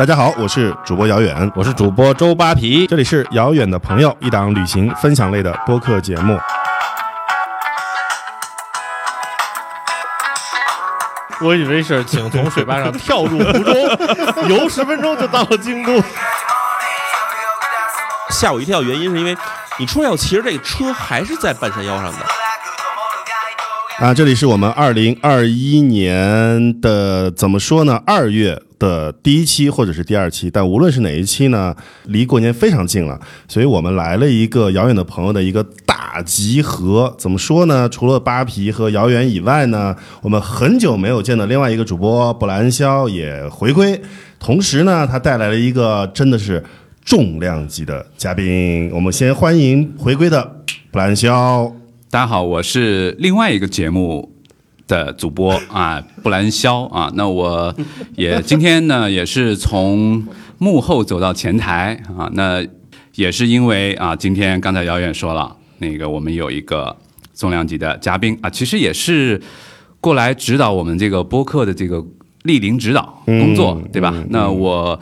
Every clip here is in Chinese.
大家好，我是主播姚远，我是主播周扒皮，这里是遥远的朋友，一档旅行分享类的播客节目。我以为是请从水坝上跳入湖中，游十分钟就到了京都。吓我一跳，原因是因为你出来要骑着这个车，还是在半山腰上的。啊，这里是我们二零二一年的怎么说呢？二月的第一期或者是第二期，但无论是哪一期呢，离过年非常近了，所以我们来了一个遥远的朋友的一个大集合。怎么说呢？除了扒皮和遥远以外呢，我们很久没有见的另外一个主播布兰肖也回归，同时呢，他带来了一个真的是重量级的嘉宾。我们先欢迎回归的布兰肖。大家好，我是另外一个节目的主播啊，布兰肖啊。那我也今天呢，也是从幕后走到前台啊。那也是因为啊，今天刚才姚远说了，那个我们有一个重量级的嘉宾啊，其实也是过来指导我们这个播客的这个莅临指导工作，对吧？那我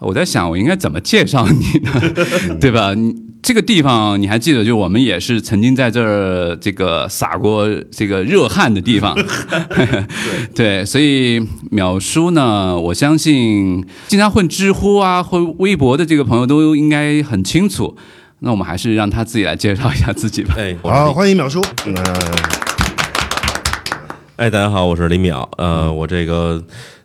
我在想，我应该怎么介绍你呢？对吧？你这个地方你还记得？就我们也是曾经在这儿这个撒过这个热汗的地方 对，所以淼叔呢，我相信经常混知乎啊或微博的这个朋友都应该很清楚。那我们还是让他自己来介绍一下自己吧。哎，好，欢迎淼叔。嗯、哎，大家好，我是李淼。呃，我这个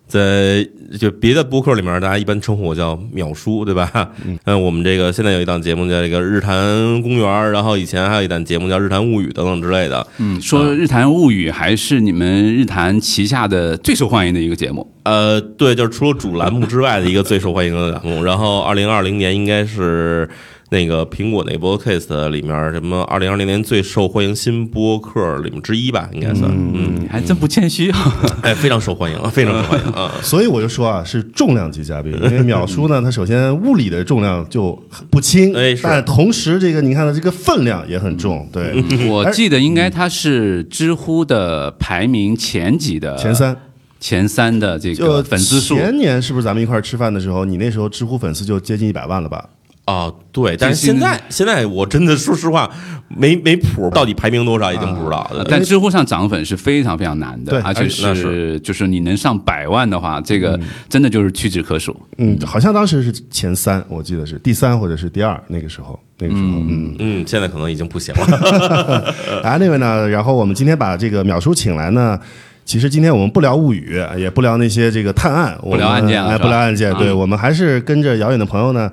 在就别的播客里面，大家一般称呼我叫淼叔，对吧？嗯，我们这个现在有一档节目叫这个日坛公园，然后以前还有一档节目叫日坛物语等等之类的。嗯，说《日坛物语》还是你们日坛旗下的最受欢迎的一个节目。呃，对，就是除了主栏目之外的一个最受欢迎的栏目。然后，二零二零年应该是那个苹果那个 Podcast 里面什么二零二零年最受欢迎新播客里面之一吧，应该算。嗯，你还真不谦虚。哎，非常受欢迎，非常受欢迎啊！所以我就说啊，是重量级嘉宾，因为淼叔呢，他首先物理的重量就不轻，哎是但同时这个你看他这个分量也很重，对，我记得应该他是知乎的排名前几的前三。前三的这就个粉丝数。前年是不是咱们一块儿吃饭的时候，你那时候知乎粉丝就接近一百万了吧？哦，对，但是现在现在我真的说实话，没没谱，到底排名多少已经不知道了。但知乎上涨粉是非常非常难的，而且那是就是你能上百万的话，这个真的就是屈指可数。嗯，好像当时是前三，我记得是第三或者是第二，那个时候，那个时候，嗯，嗯，现在可能已经不行了。啊，那位呢，然后我们今天把这个淼叔请来呢。其实今天我们不聊物语，也不聊那些这个探案，我们聊案件了哎，不聊案件。对，嗯我们还是跟着遥远的朋友呢，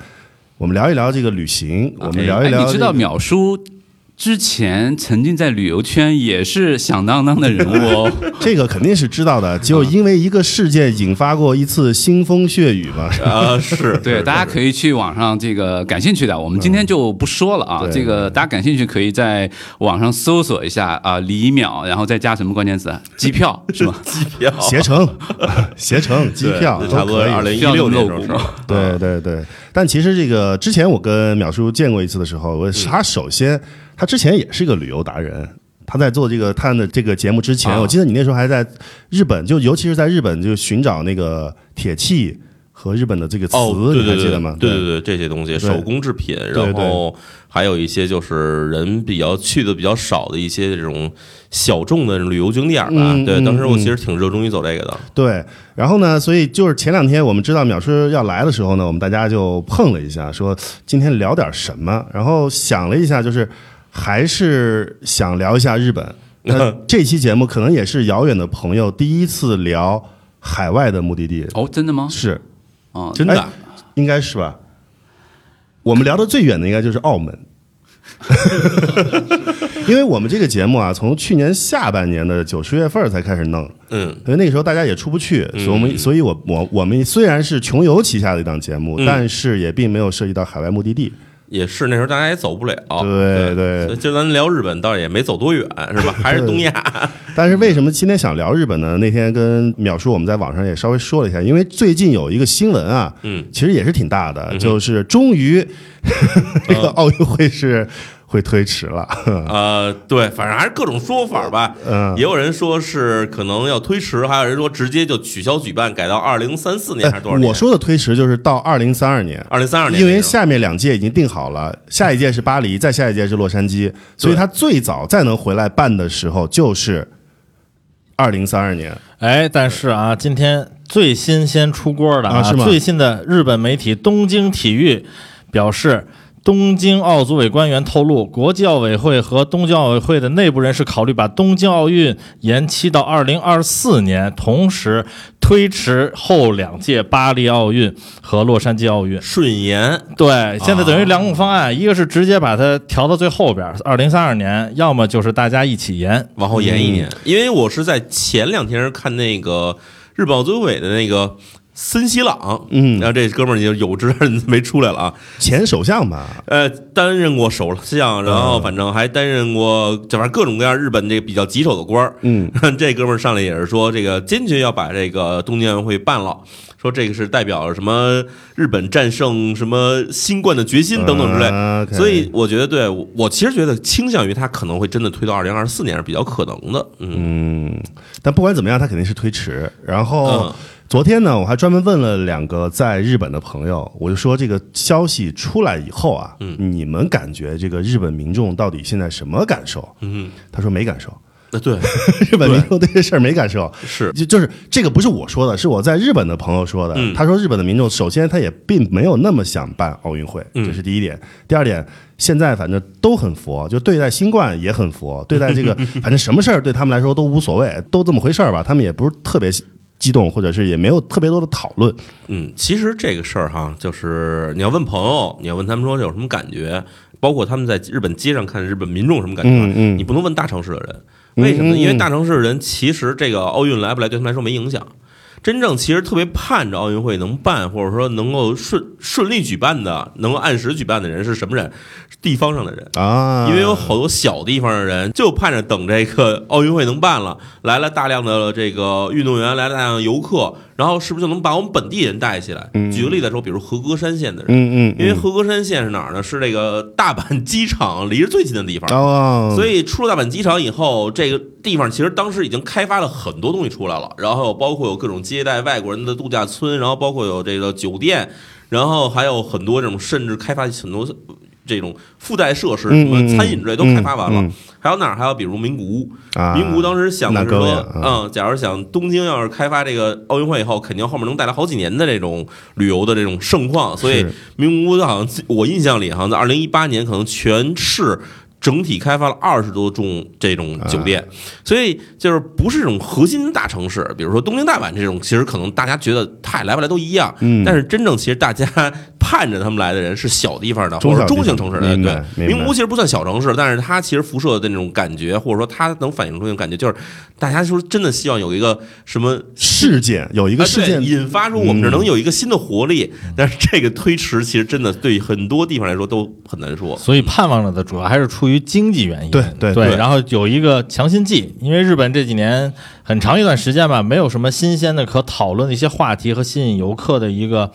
我们聊一聊这个旅行，我们聊一聊、哎你知道这个淼叔之前曾经在旅游圈也是响当当的人物哦。这个肯定是知道的，就因为一个事件引发过一次腥风血雨嘛。啊，是 对，大家可以去网上这个感兴趣的，我们今天就不说了啊。对这个大家感兴趣可以在网上搜索一下啊，李淼，然后再加什么关键词啊？机票是吗？机票携程、携程、机票差不多二零一六的时候，对对对，但其实这个之前我跟淼叔见过一次的时候，我他首先他之前也是个旅游达人。他在做这个探的这个节目之前，啊我记得你那时候还在日本，就尤其是在日本就寻找那个铁器和日本的这个词，你还记得吗？对对对，这些东西手工制品，然后还有一些就是人比较去的比较少的一些这种小众的旅游景点吧。对，当时我嗯其实挺热衷于走这个的。对，然后呢，所以就是前两天我们知道淼叔要来的时候呢，我们大家就碰了一下，说今天聊点什么，然后想了一下，就是还是想聊一下日本。那这期节目可能也是遥远的朋友第一次聊海外的目的地，哦，真的吗？是哦，真的哎应该是吧？我们聊的最远的应该就是澳门。因为我们这个节目啊，从去年下半年的九十月份才开始弄，嗯，因为那个时候大家也出不去，所以我们，所以我我我们虽然是穷游旗下的一档节目，嗯但是也并没有涉及到海外目的地。也是那时候大家也走不了。对对就咱聊日本，倒也没走多远，是吧？还是东亚。但是为什么今天想聊日本呢？那天跟淼叔我们在网上也稍微说了一下，因为最近有一个新闻啊，嗯，其实也是挺大的，就是终于 这个奥运会是。会推迟了。呃，对，反正还是各种说法吧。嗯也有人说是可能要推迟，还有人说直接就取消举办，改到二零三四年还是多少年？哎我说的推迟就是到二零三二年。二零三二年，因为下面两届已经定好了，下一届是巴黎，再下一届是洛杉矶，所以他最早再能回来办的时候就是二零三二年。哎，但是啊，今天最新鲜出锅的啊是吗最新的日本媒体东京体育表示。东京奥组委官员透露，国际奥委会和东京奥委会的内部人士考虑把东京奥运延期到二零二四年，同时推迟后两届巴黎奥运和洛杉矶奥运。顺延对，现在等于两种方案，一个是直接把它调到最后边，二零三二年，要么就是大家一起延。往后延一年，因为我是在前两天看那个日本奥组委的那个森西朗，嗯。然后这哥们儿就有志任没出来了啊，前首相吧，呃，担任过首相，然后反正还担任过，反正各种各样日本这个比较棘手的官儿。嗯，这哥们儿上来也是说，这个坚决要把这个东京奥运会办了，说这个是代表什么日本战胜什么新冠的决心等等之类。所以我觉得，对我我其实觉得倾向于他可能会真的推到二零二四年是比较可能的。嗯。嗯，但不管怎么样，他肯定是推迟。然后嗯昨天呢，我还专门问了两个在日本的朋友，我就说这个消息出来以后啊，嗯你们感觉这个日本民众到底现在什么感受？嗯，他说没感受，那对 日本民众对这事儿没感受。是就就是这个不是我说的，是我在日本的朋友说的。嗯他说日本的民众首先他也并没有那么想办奥运会，嗯这是第一点。第二点，现在反正都很佛，就对待新冠也很佛，对待这个 反正什么事儿对他们来说都无所谓，都这么回事儿吧。他们也不是特别激动，或者是也没有特别多的讨论。嗯，其实这个事儿哈，就是你要问朋友，你要问他们说有什么感觉，包括他们在日本街上看日本民众什么感觉，嗯嗯你不能问大城市的人，为什么因为大城市的人其实这个奥运来不来对他们来说没影响。真正其实特别盼着奥运会能办，或者说能够顺顺利举办的，能够按时举办的人是什么人？地方上的人。啊，因为有好多小地方的人就盼着等这个奥运会能办了，来了大量的这个运动员，来了大量的游客，然后是不是就能把我们本地人带起来？举个例子来说，比如和歌山县的人，嗯嗯，因为和歌山县是哪儿呢？是这个大阪机场离着最近的地方。哦，所以出了大阪机场以后，这个地方其实当时已经开发了很多东西出来了，然后包括有各种接待外国人的度假村，然后包括有这个酒店，然后还有很多这种甚至开发很多这种附带设施，什么餐饮之类都开发完了。还有哪儿？还有比如名古屋，啊，名古屋当时想的是说嗯，假如想东京要是开发这个奥运会以后，肯定后面能带来好几年的这种旅游的这种盛况，所以名古屋好像我印象里好像在二零一八年可能全市。整体开发了二十多种这种酒店，啊所以就是不是这种核心大城市，比如说东京、大阪这种，其实可能大家觉得太来不来都一样，嗯但是真正其实大家盼着他们来的人是小地方的或者中型城市的，对名古屋其实不算小城市，但是它其实辐射的那种感觉，或者说它能反映出那种感觉，就是大家说真的希望有一个什么事件有一一个事件，嗯引发出我们这儿能有一个新的活力，但是这个推迟其实真的对很多地方来说都很难说。所以盼望着的主要还是出于经济原因。对对对对然后有一个强心剂，因为日本这几年很长一段时间吧，没有什么新鲜的可讨论的一些话题和吸引游客的一个。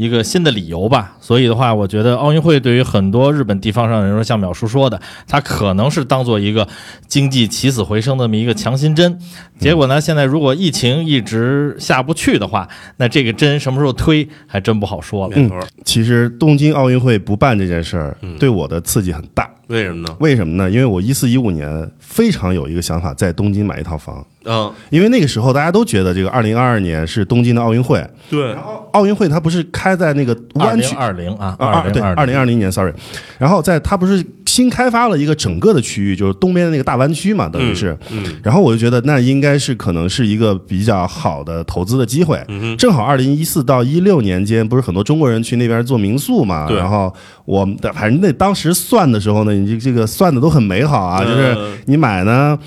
一个新的理由吧，所以的话，我觉得奥运会对于很多日本地方上的人说，像淼叔说的，它可能是当做一个经济起死回生的这么一个强心针。结果呢，现在如果疫情一直下不去的话，那这个针什么时候推还真不好说了。没错，其实东京奥运会不办这件事儿嗯对我的刺激很大。为什么呢？为什么呢？因为我一四一五年非常有一个想法，在东京买一套房，嗯，因为那个时候大家都觉得这个二零二二年是东京的奥运会，对，然后奥运会它不是开在那个湾区。二零啊，啊，二对，二二零二零年，sorry，然后在它不是新开发了一个整个的区域，就是东边的那个大湾区嘛，等于是，嗯。然后我就觉得那应该是可能是一个比较好的投资的机会。嗯哼，正好二零一四到一六年间，不是很多中国人去那边做民宿嘛？对。然后我们的反正那当时算的时候呢，你这这个算的都很美好啊，就是嗯你买呢。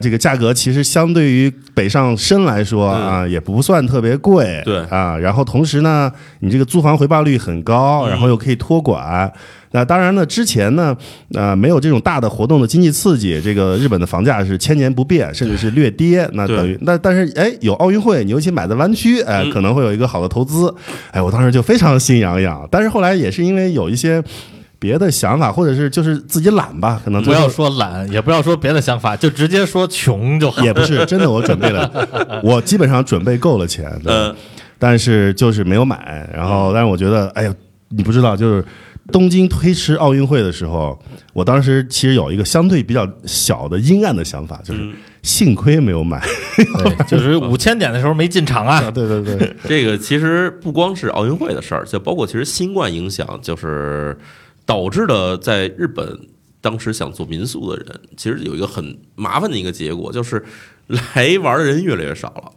这个价格其实相对于北上深来说啊，也不算特别贵，对啊。然后同时呢，你这个租房回报率很高，嗯然后又可以托管。那当然呢，之前呢，呃，没有这种大的活动的经济刺激，这个日本的房价是千年不变，甚至是略跌。那等于那但是哎，有奥运会，你尤其买在湾区，哎，嗯可能会有一个好的投资。哎，我当时就非常心痒痒。但是后来也是因为有一些。别的想法，或者是就是自己懒吧，可能不要说懒，也不要说别的想法，就直接说穷就好。也不是真的，我准备了，我基本上准备够了钱，对嗯但是就是没有买。然后，但是我觉得，哎呀，你不知道，就是东京推迟奥运会的时候，我当时其实有一个相对比较小的阴暗的想法，就是嗯幸亏没有买。对，就是五千点的时候没进场啊。对对对，这个其实不光是奥运会的事儿，就包括其实新冠影响，就是导致的在日本当时想做民宿的人，其实有一个很麻烦的一个结果，就是来玩的人越来越少了。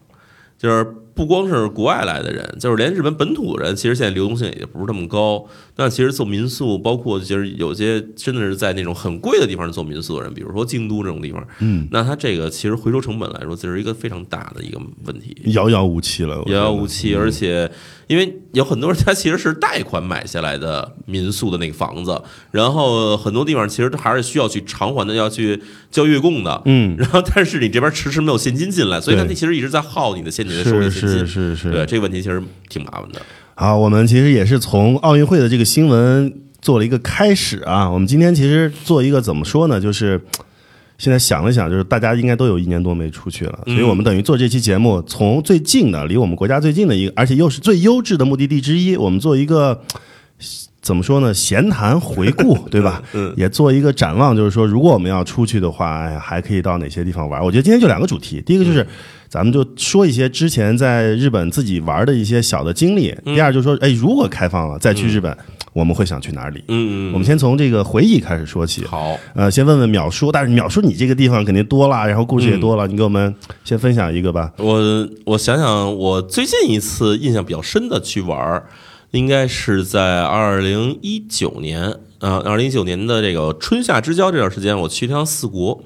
就是不光是国外来的人，就是连日本本土人，其实现在流动性也不是那么高。那其实做民宿，包括其实有些真的是在那种很贵的地方做民宿的人，比如说京都这种地方，嗯，那他这个其实回收成本来说，这是一个非常大的一个问题。遥遥无期了，遥遥无期，而且因为有很多人他其实是贷款买下来的民宿的那个房子，然后很多地方其实还是需要去偿还的，要去交月供的。嗯，然后，但是你这边迟迟没有现金进来，所以它对其实一直在耗你的现金的收益。是是是，对这个问题其实挺麻烦的。好，我们其实也是从奥运会的这个新闻做了一个开始啊。我们今天其实做一个怎么说呢？就是现在想了想，就是大家应该都有一年多没出去了，所以我们等于做这期节目，从最近的离我们国家最近的一个，而且又是最优质的目的地之一，我们做一个。怎么说呢？闲谈回顾，对吧？嗯，也做一个展望，就是说，如果我们要出去的话，哎呀，还可以到哪些地方玩？我觉得今天就两个主题，第一个就是咱们就说一些之前在日本自己玩的一些小的经历，第二就是说，哎，如果开放了再去日本，我们会想去哪里？嗯嗯，我们先从这个回忆开始说起。好。呃，先问问淼叔，但是淼叔你这个地方肯定多了，然后故事也多了，你给我们先分享一个吧。我我想想，我最近一次印象比较深的去玩儿，应该是在二零一九年啊，二零一九年的这个春夏之交这段时间，我去一趟四国。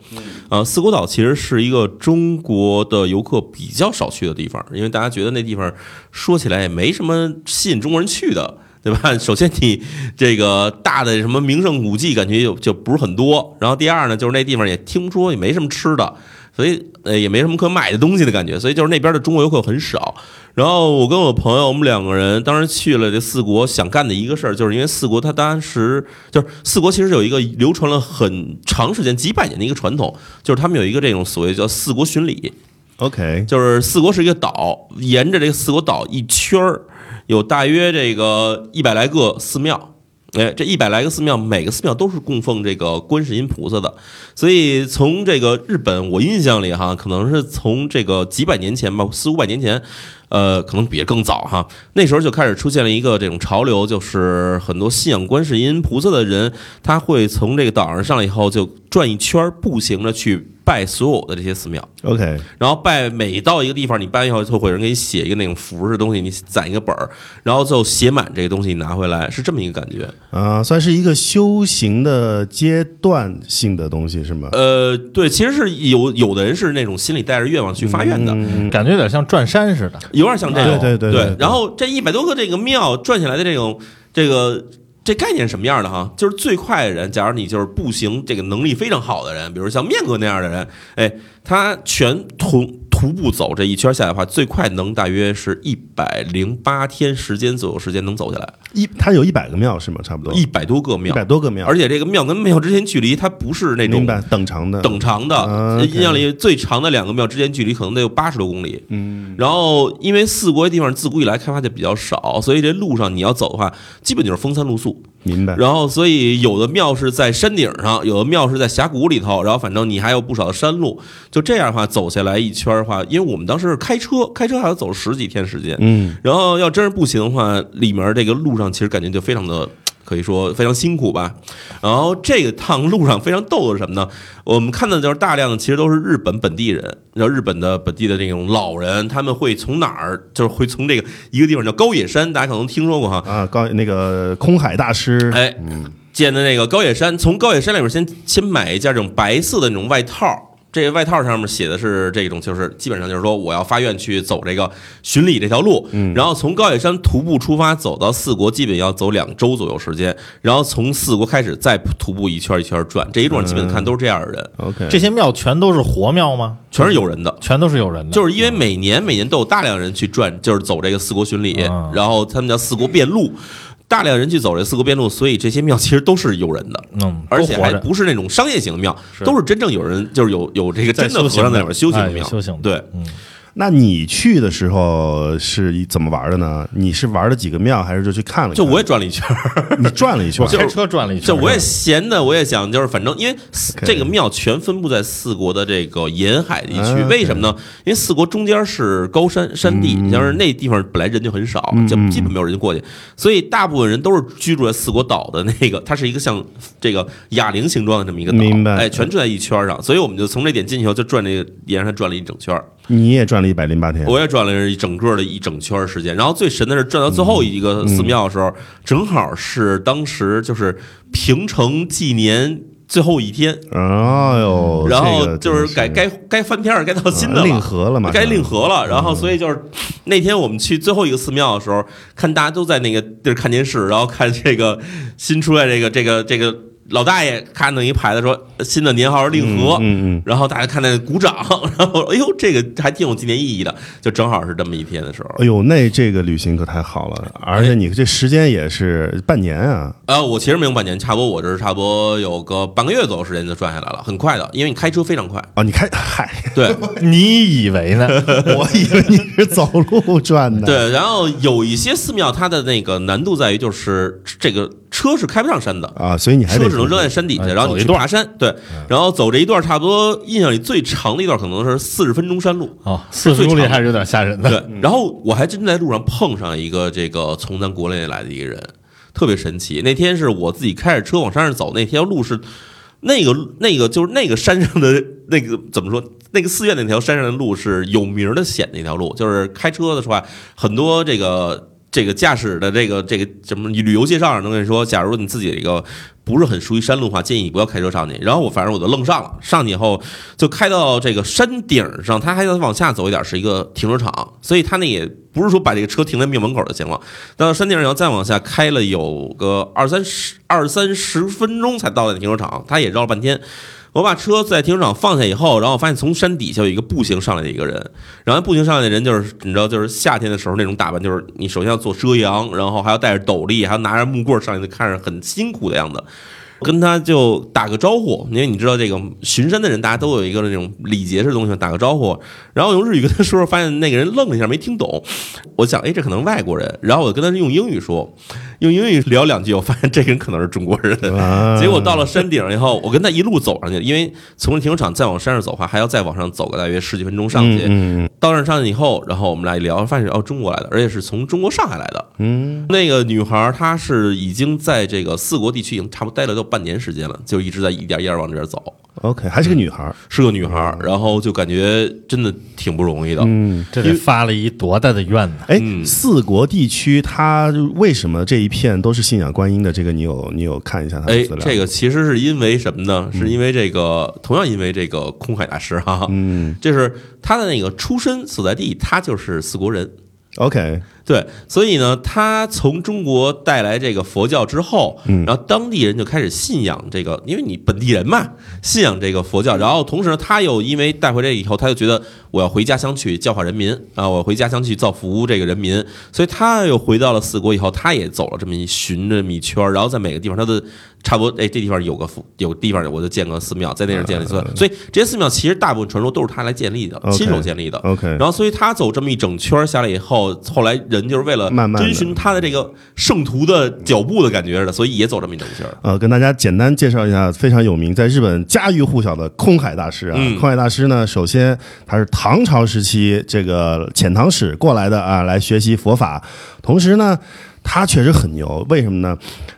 啊，四国岛其实是一个中国的游客比较少去的地方，因为大家觉得那地方说起来也没什么吸引中国人去的。对吧？首先，你这个大的什么名胜古迹，感觉就就不是很多。然后第二呢，就是那地方也听说也没什么吃的，所以呃也没什么可买的东西的感觉，所以就是那边的中国游客很少。然后我跟我朋友，我们两个人当时去了这四国，想干的一个事儿，就是因为四国它当时就是四国其实有一个流传了很长时间几百年的一个传统，就是他们有一个这种所谓叫四国巡礼，OK，就是四国是一个岛，沿着这个四国岛一圈儿有大约这个一百来个寺庙。哎，这一百来个寺庙，每个寺庙都是供奉这个观世音菩萨的，所以从这个日本，我印象里哈，可能是从这个几百年前吧，四五百年前，呃，可能比这更早哈。那时候就开始出现了一个这种潮流，就是很多信仰观世音菩萨的人，他会从这个岛上上来以后，就转一圈儿，步行着去拜所有的这些寺庙。OK，然后拜每到一个地方，你拜以后就会有人给你写一个那种符似的东西，你攒一个本儿，然后最后写满这个东西你拿回来，是这么一个感觉。啊、算是一个修行的阶段性的东西是吗？呃，对，其实是有有的人是那种心里带着愿望去发愿的，嗯感觉有点像转山似的。有点像这种。对对对然后这一百多个这个庙转起来的这种这个。这概念是什么样的哈？就是最快的人，假如你就是步行这个能力非常好的人，比如像面哥那样的人，哎，他全徒徒步走这一圈下来的话，最快能大约是一百零八天时间左右时间能走下来，一它有一百个庙是吗？差不多一百多个庙一庙，百多个庙，而且这个庙跟庙之间距离它不是那种等长的等长的，印象里最长的两个庙之间距离可能得有八十多公里。嗯，然后因为四国这地方自古以来开发的比较少，所以这路上你要走的话，基本就是风餐露宿。明白。然后所以有的庙是在山顶上，有的庙是在峡谷里头，然后反正你还有不少的山路。就这样的话，走下来一圈的话，因为我们当时是开车，开车还要走十几天时间。嗯，然后要真是步行的话，里面这个路上其实感觉就非常的。可以说非常辛苦吧，然后这个趟路上非常逗的是什么呢？我们看到的就是大量的其实都是日本本地人，然后日本的本地的这种老人，他们会从哪儿？就是会从这个一个地方叫高野山，大家可能听说过哈，啊，高那个空海大师，哎，建的那个高野山，从高野山里边先先买一件这种白色的那种外套。这个外套上面写的是这种，就是基本上就是说我要发愿去走这个巡礼这条路，然后从高野山徒步出发走到四国，基本要走两周左右时间，然后从四国开始再徒步一圈一圈转，这一路上基本看都是这样的人，OK，这些庙全都是活庙吗？全是有人的。全都是有人的，就是因为每年每年都有大量人去转，就是走这个四国巡礼，嗯然后他们叫四国遍路。大量人去走这四个边路，所以这些庙其实都是有人的，嗯，而且还不是那种商业型的庙，都是真正有人，就是有有这个在真的和尚在里面修行哎的庙，修行对。嗯，那你去的时候是怎么玩的呢？你是玩了几个庙，还是就去看了看？就我也转了一圈儿，你转了一圈我，开车转了一圈，就我也闲的，我也想，就是反正因为这个庙全分布在四国的这个沿海地区，为什么呢？因为四国中间是高山山地，你像是那地方本来人就很少，嗯就基本没有人过去，所以大部分人都是居住在四国岛的那个，它是一个像这个哑铃形状的这么一个岛，明白哎，全住在一圈上，所以我们就从这点进去以后就转这个沿上转了一整圈儿。你也转了一百零八天。我也转了一整个的一整圈儿时间，然后最神的是转到最后一个寺庙的时候，正好是当时就是平城纪年最后一天，哎呦，然后就是真该该该翻篇儿，该到新的啊了，令和了嘛，该令和了。然后所以就是那天我们去最后一个寺庙的时候，看大家都在那个地儿看电视，然后看这个新出来这个这个这个老大爷看到一牌子说新的年号是令和，嗯嗯然后大家看那鼓掌，然后哎呦这个还挺有纪念意义的，就正好是这么一天的时候。哎呦，那这个旅行可太好了，而且你这时间也是半年啊，呃，我其实没有半年，差不多我这是差不多有个半个月左右时间就转下来了，很快的，因为你开车非常快。哦，你开，嗨，对 你以为呢？我以为你是走路转的，，对，然后有一些寺庙，它的那个难度在于就是这个车是开不上山的。啊，所以你还车只能扔在山底下，哎然后你去爬山，对，然后走这一段，差不多印象里最长的一段可能是四十分钟山路，啊，四十公里还是有点吓人的。对，然后我还真在路上碰上一个这个从咱国内来的一个人，特别神奇。那天是我自己开着车往山上走，那条路是那个那个就是那个山上的 那个怎么说？那个寺院那条山上的路是有名的险的一条路，就是开车的时候啊，很多这个。这个驾驶的这个这个什么旅游介绍上都跟你说，假如你自己这个不是很熟悉山路的话，建议你不要开车上去。然后我反正我就愣上了，上去以后就开到这个山顶上，它还要往下走一点，是一个停车场，所以它那也不是说把这个车停在庙门口就行了。到山顶上以后再往下开了有个二三十二三十分钟才到那停车场，它也绕了半天。我把车在停车场放下以后，然后我发现从山底下有一个步行上来的一个人，然后步行上来的人就是你知道，就是夏天的时候那种打扮，就是你首先要做遮阳，然后还要戴着斗笠，还要拿着木棍上来，就看着很辛苦的样子。我跟他就打个招呼，因为你知道这个巡山的人，大家都有一个那种礼节式的东西，打个招呼。然后用日语跟他说，发现那个人愣了一下，没听懂。我想，哎，这可能外国人。然后我跟他用英语说，用英语聊两句，我发现这个人可能是中国人。啊 结果到了山顶以后，我跟他一路走上去，因为从停车场再往山上走的话，还要再往上走个大约十几分钟上去。嗯嗯到那儿上去以后，然后我们俩一聊，发现哦，中国来的，而且是从中国上海来的。嗯，那个女孩儿她是已经在这个四国地区已经差不多待了都半年时间了，就一直在一点一点往这边走，，OK，还是个女孩儿，是个女孩儿，然后就感觉真的挺不容易的。嗯。这得发了一多大的愿呢？哎，嗯四国地区它为什么这一片都是信仰观音的？这个你有你有看一下它的哎资料？，这个其实是因为什么呢？是因为这个，同样因为这个空海大师哈，嗯就是他的那个出身所在地，他就是四国人。，OK，对，所以呢，他从中国带来这个佛教之后，嗯然后当地人就开始信仰这个，因为你本地人嘛，信仰这个佛教。然后同时呢，他又因为带回来以后，他就觉得我要回家乡去教化人民啊，我回家乡去造福这个人民，所以他又回到了四国以后，他也走了这么一寻这么一圈，然后在每个地方他的差不多，哎，这地方有个佛，有个地方我就建个寺庙，在那儿建了一寺庙，所以这些寺庙其实大部分传说都是他来建立的亲手建立的。OK，然后，所以他走这么一整圈下来以后，后来人就是为了慢慢地遵循他的这个圣徒的脚步的感觉似的，所以也走这么一条线儿。呃，跟大家简单介绍一下非常有名，在日本家喻户晓的空海大师啊。嗯空海大师呢，首先他是唐朝时期这个遣唐使过来的啊，来学习佛法。同时呢，他确实很牛，为什么呢？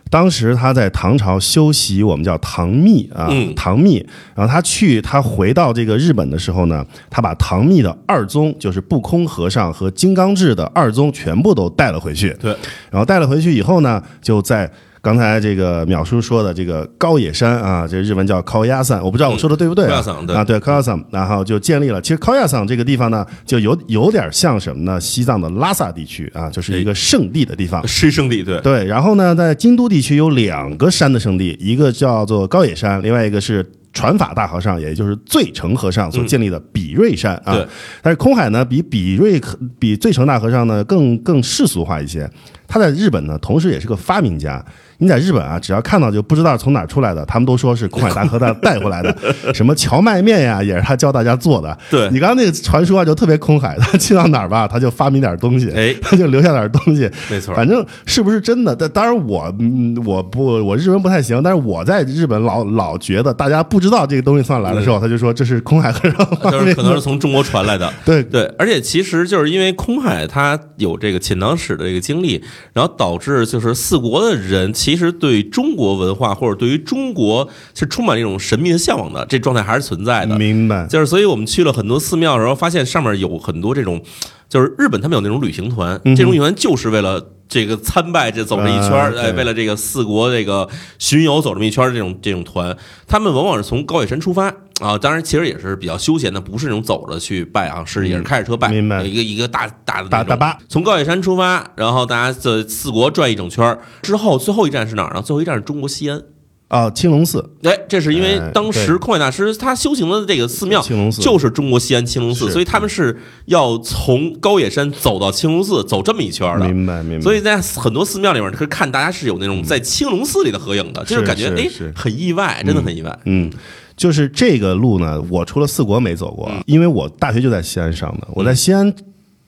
当时他在唐朝修习我们叫唐密啊，嗯唐密。然后他去，他回到这个日本的时候呢，他把唐密的二宗，就是不空和尚和金刚智的二宗全部都带了回去。对，然后带了回去以后呢，就在刚才这个淼叔说的这个高野山啊，这日文叫高野山，我不知道我说的对不对、啊？对啊，对高野山，然后就建立了。其实高野山这个地方呢，就有有点像什么呢？西藏的拉萨地区啊，就是一个圣地的地方。是圣地对，对，然后呢，在京都地区有两个山的圣地，一个叫做高野山，另外一个是传法大和尚，也就是醉成和尚所建立的比瑞山啊。对但是空海呢，比比瑞比醉成大和尚呢更更世俗化一些。他在日本呢，同时也是个发明家。你在日本啊，只要看到就不知道从哪儿出来的，他们都说是空海大和他带回来的。什么荞麦面呀，也是他教大家做的。对你刚刚那个传说啊，就特别空海，他去到哪儿吧，他就发明点东西，哎他就留下点东西。没错，反正是不是真的？但当然我嗯我不我日文不太行，但是我在日本老老觉得大家不知道这个东西从哪来的时候，他就说这是空海和尚可能是。从中国传来的。对对，而且其实就是因为空海他有这个遣唐使的这个经历，然后导致就是四国的人其实对中国文化或者对于中国是充满一种神秘的向往的，这状态还是存在的。明白。就是所以我们去了很多寺庙的时候，发现上面有很多这种，就是日本他们有那种旅行团，这种旅行团就是为了。这个参拜这走这一圈哎，对为了这个四国这个巡游走这么一圈儿，这种这种团，他们往往是从高野山出发啊，当然其实也是比较休闲的，不是那种走着去拜啊，是也是开着车拜，嗯明白一个一个大大的大大巴，从高野山出发，然后大家这四国转一整圈儿之后，最后一站是哪儿呢？最后一站是中国西安。啊，青龙寺，哎，这是因为哎当时对空海大师他修行的这个寺庙青龙寺就是中国西安青龙寺，所以他们是要从高野山走到青龙寺，走这么一圈的。明白明白。所以在很多寺庙里面，可以看大家是有那种在青龙寺里的合影的，就是感觉哎很意外，真的很意外。嗯，就是这个路呢，我除了四国没走过，因为我大学就在西安上的，我在西安。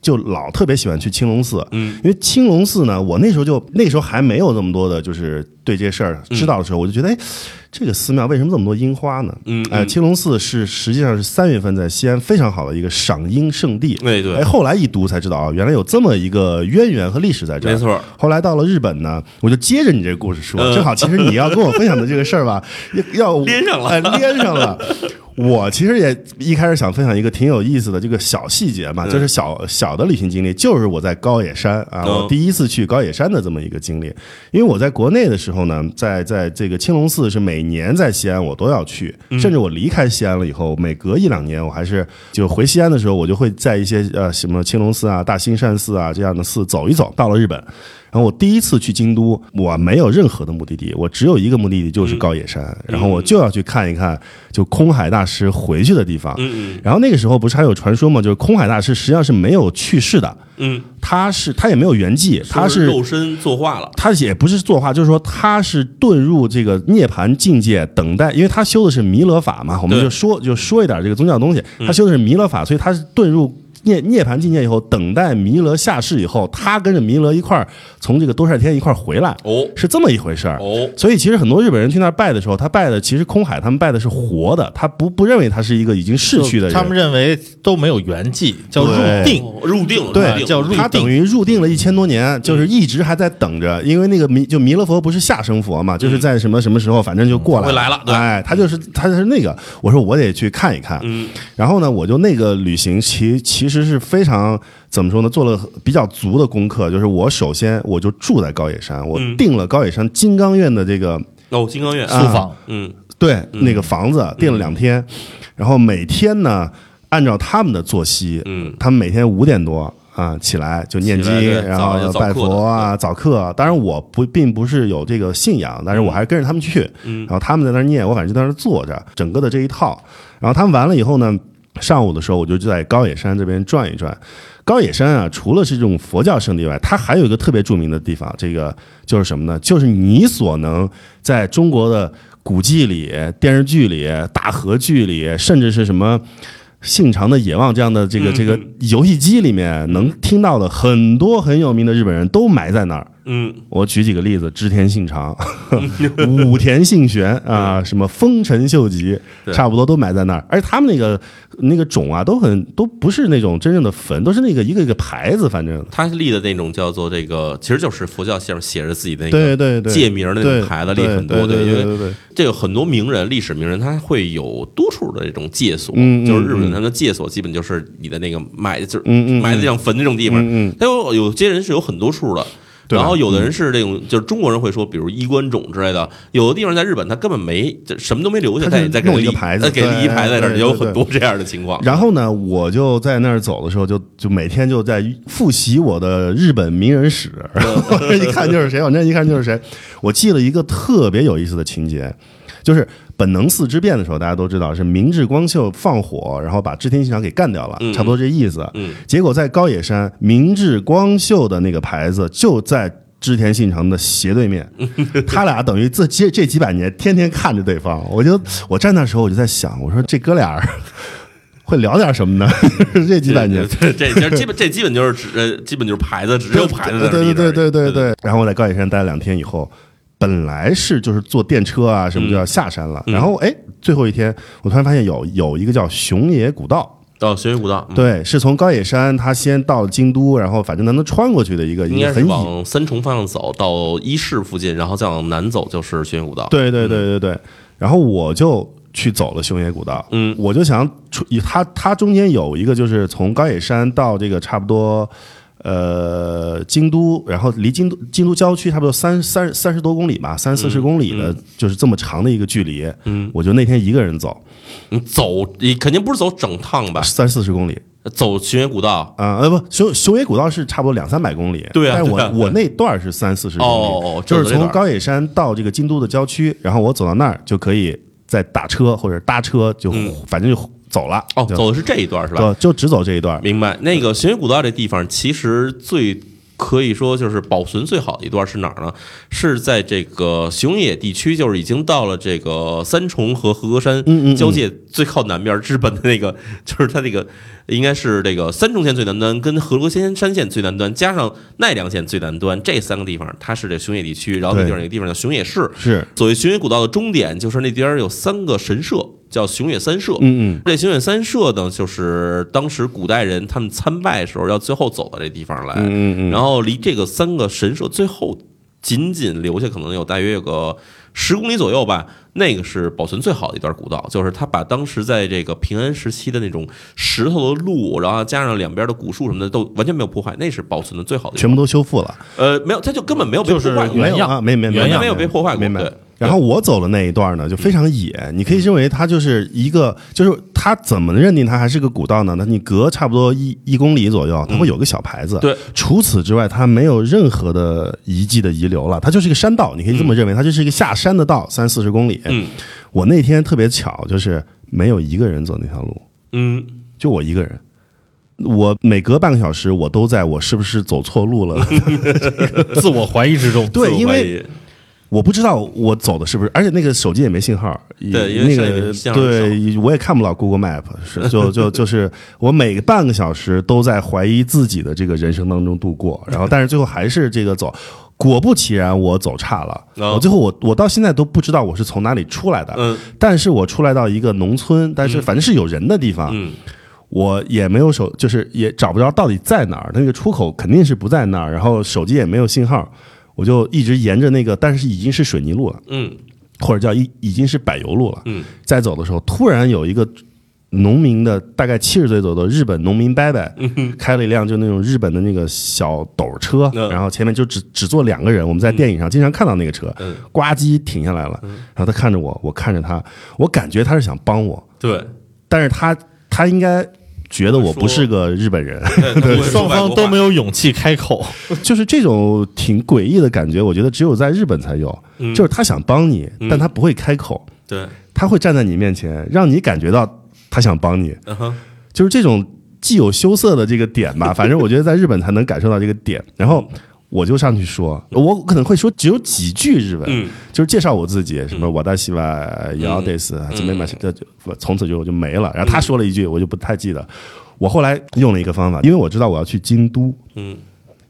就老特别喜欢去青龙寺，嗯，因为青龙寺呢，我那时候就那时候还没有这么多的，就是对这事儿知道的时候，我就觉得，哎，这个寺庙为什么这么多樱花呢？嗯哎，青龙寺是实际上是三月份在西安非常好的一个赏樱圣地。对对哎，后来一读才知道啊，原来有这么一个渊源和历史在这儿。没错。后来到了日本呢，我就接着你这个故事说，嗯正好其实你要跟我分享的这个事儿吧，要要 连上了哎，连上了。我其实也一开始想分享一个挺有意思的这个小细节嘛，嗯就是小小的旅行经历，就是我在高野山啊，嗯我第一次去高野山的这么一个经历。因为我在国内的时候呢，在在这个青龙寺是每年在西安我都要去，嗯甚至我离开西安了以后，每隔一两年我还是就回西安的时候，我就会在一些呃什么青龙寺啊、大兴善寺啊这样的寺走一走。到了日本，然后我第一次去京都，我没有任何的目的地，我只有一个目的地，就是高野山，然后我就要去看一看就空海大师回去的地方。嗯嗯然后那个时候不是还有传说吗？就是空海大师实际上是没有去世的，嗯，他是他也没有圆寂，他是肉身作化了。他也不是作画，就是说他是遁入这个涅槃境界，等待，因为他修的是弥勒法嘛，我们就说就说一点这个宗教东西，他修的是弥勒法，所以他是遁入。涅涅槃境界以后，等待弥勒下世以后，他跟着弥勒一块儿从这个多晒天一块儿回来，哦是这么一回事儿。哦，所以其实很多日本人去那儿拜的时候，他拜的其实空海他们拜的是活的，他不不认为他是一个已经逝去的人。他们认为都没有圆寂，叫入定。哦入定了，对叫入定他等于入定了一千多年，就是一直还在等着，因为那个弥就弥勒佛不是下生佛嘛，就是在什么什么时候，反正就过来会来了对哎，他就是他就是那个，我说我得去看一看，嗯然后呢，我就那个旅行其其实是非常怎么说呢，做了比较足的功课，就是我首先我就住在高野山，我嗯。订了高野山金刚院的这个哦，金刚院书房，嗯。对那个房子订了两天，然后每天呢按照他们的作息，嗯。他们每天五点多啊起来就念经然早后拜佛啊、早课。当然我不并不是有这个信仰，但是我还是跟着他们去。嗯。然后他们在那儿念，我反正就在那儿坐着，整个的这一套。然后他们完了以后呢，上午的时候我就在高野山这边转一转。高野山啊，除了是这种佛教圣地外，它还有一个特别著名的地方，这个就是什么呢？就是你所能在中国的古迹里、电视剧里、大河剧里，甚至是什么。信长的野望这样的这个这个游戏机里面能听到的很多很有名的日本人都埋在那儿。嗯。我举几个例子：织田信长、武田信玄啊，什么丰臣秀吉，差不多都埋在那儿。而且他们那个那个冢啊，都很都不是那种真正的坟，都是那个一个一个牌子，反正。他立的那种叫做这个，其实就是佛教上写着自己的那个对对对，界名的那种牌子立很多对对因为这个很多名人、历史名人，他会有多处的这种界所，就是日本他们的界所基本就是你的那个埋，就是嗯嗯埋的像坟那种地方。他有有些人是有很多处的。对然后有的人是这种，就是中国人会说，比如衣冠冢之类的。有的地方在日本，他根本没就什么都没留下，再再给立弄一个牌子再给立一对牌在那儿，有很多这样的情况。然后呢，我就在那儿走的时候就，就每天就在复习我的日本名人史，然后一看就是谁，反正一看就是谁。我记了一个特别有意思的情节，就是本能寺之变的时候，大家都知道是明治光秀放火，然后把织田信长给干掉了，嗯差不多这意思。嗯结果在高野山，明治光秀的那个牌子就在织田信长的斜对面，他俩等于这这这几百年天天看着对方。我就我站那时候我就在想，我说这哥俩 会聊点什么呢？这几百年。这这这基本这基本就是只呃，基本就是牌子，只有牌子对对对对对对。然后我在高野山待了两天以后，本来是就是坐电车啊什么就要下山了，嗯然后哎最后一天我突然发现有有一个叫熊野古道。到玄学古道，嗯，对，是从高野山，他先到京都，然后反正能能穿过去的一个应该是往三重方向走到伊势附近，然后再往南走就是玄学古道。，对对对对对。然后我就去走了熊野古道，嗯我就想出它它中间有一个就是从高野山到这个差不多。呃，京都，然后离京都京都郊区差不多三三三十多公里吧，三四十公里的，就是这么长的一个距离。嗯，我就那天一个人走你走，你肯定不是走整趟吧？三四十公里走雄野古道。啊，呃不，雄雄野古道是差不多两三百公里，对啊但是我啊我那段是三四十公里，哦哦就是从高野山到这个京都的郊区，然后我走到那儿就可以再打车或者搭车就、反正就走了，哦，走的是这一段是吧？就就只走这一段，明白。那个玄学古道这地方，其实最可以说就是保存最好的一段是哪儿呢？是在这个熊野地区，就是已经到了这个三重和和歌山交界最靠南边，日本的那个就是它那个应该是这个三重县最南端，跟和歌山县最南端，加上奈良县最南端这三个地方，它是这熊野地区。然后那地方有个地方叫熊野市。是，所谓熊野古道的终点，就是那边有三个神社，叫熊野三社。嗯嗯，这熊野三社呢，就是当时古代人他们参拜的时候要最后走到这地方来，嗯嗯嗯然后离这个三个神社最后仅仅留下可能有大约有个十公里左右吧。那个是保存最好的一段古道，就是他把当时在这个平安时期的那种石头的路，然后加上两边的古树什么的，都完全没有破坏，那是保存的最好的。全部都修复了，呃没有，它就根本没有被破坏过，原样没有啊，没没原样没没有被破坏过明白对。然后我走的那一段呢，就非常野，你可以认为它就是一个，就是它怎么认定它还是个古道呢？那你隔差不多一一公里左右，它会有个小牌子。对，除此之外，它没有任何的遗迹的遗留了，它就是一个山道，你可以这么认为，它就是一个下山的道，三四十公里。嗯我那天特别巧，就是没有一个人走那条路，嗯，就我一个人。我每隔半个小时，我都在我是不是走错路了？自我怀疑之中。对，因为我不知道我走的是不是，而且那个手机也没信号，对那个对我也看不了 Google Map，是就就 就是我每个半个小时都在怀疑自己的这个人生当中度过，然后但是最后还是这个走，果不其然我走差了，哦。我最后我我到现在都不知道我是从哪里出来的，嗯。但是我出来到一个农村，但是反正是有人的地方，嗯。我也没有手，就是也找不着到底在哪儿，那个出口肯定是不在那儿，然后手机也没有信号，我就一直沿着那个，但是已经是水泥路了，嗯。或者叫已已经是柏油路了。嗯。在走的时候，突然有一个农民的大概七十岁左右的日本农民伯伯，开了一辆就那种日本的那个小斗车，嗯。然后前面就只只坐两个人，我们在电影上经常看到那个车，嗯，呱唧停下来了，然后他看着我，我看着他，我感觉他是想帮我，对，但是他他应该觉得我不是个日本人，双方都没有勇气开口。就是这种挺诡异的感觉，我觉得只有在日本才有。嗯就是他想帮你，嗯但他不会开口，对，他会站在你面前，让你感觉到他想帮你。嗯，就是这种既有羞涩的这个点吧，反正我觉得在日本才能感受到这个点。然后我就上去说，我可能会说只有几句日文，嗯。就是介绍我自己，什么我大西瓦姚德斯，怎么嘛，这就从此就就没了。然后他说了一句，我就不太记得。我后来用了一个方法，因为我知道我要去京都，嗯。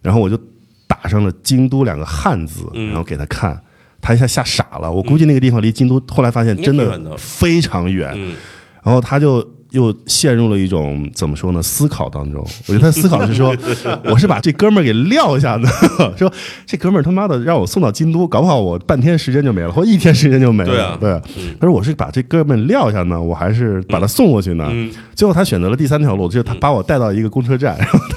然后我就打上了京都两个汉字，嗯。然后给他看，他一下吓傻了。我估计那个地方离京都后来发现真的。非常远，嗯。然后他就又陷入了一种怎么说呢思考当中。我觉得他思考是说，我是把这哥们儿给撂下呢，说这哥们儿他妈的让我送到京都，搞不好我半天时间就没了，或一天时间就没了。对啊对。嗯他说我是把这哥们儿撂下呢，我还是把他送过去呢？嗯最后他选择了第三条路，就是他把我带到一个公车站，然后他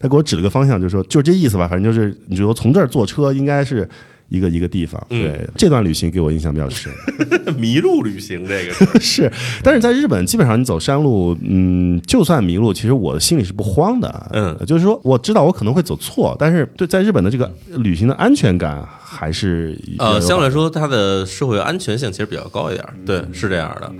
他给我指了个方向，就说就这意思吧，反正就是你就说从这儿坐车应该是一个一个地方。嗯对，这段旅行给我印象比较深。迷路旅行这个是 是，但是在日本基本上你走山路，嗯，就算迷路，其实我的心里是不慌的。嗯就是说我知道我可能会走错，但是对在日本的这个旅行的安全感还是呃，相对来说，它的社会安全性其实比较高一点儿，对，是这样的。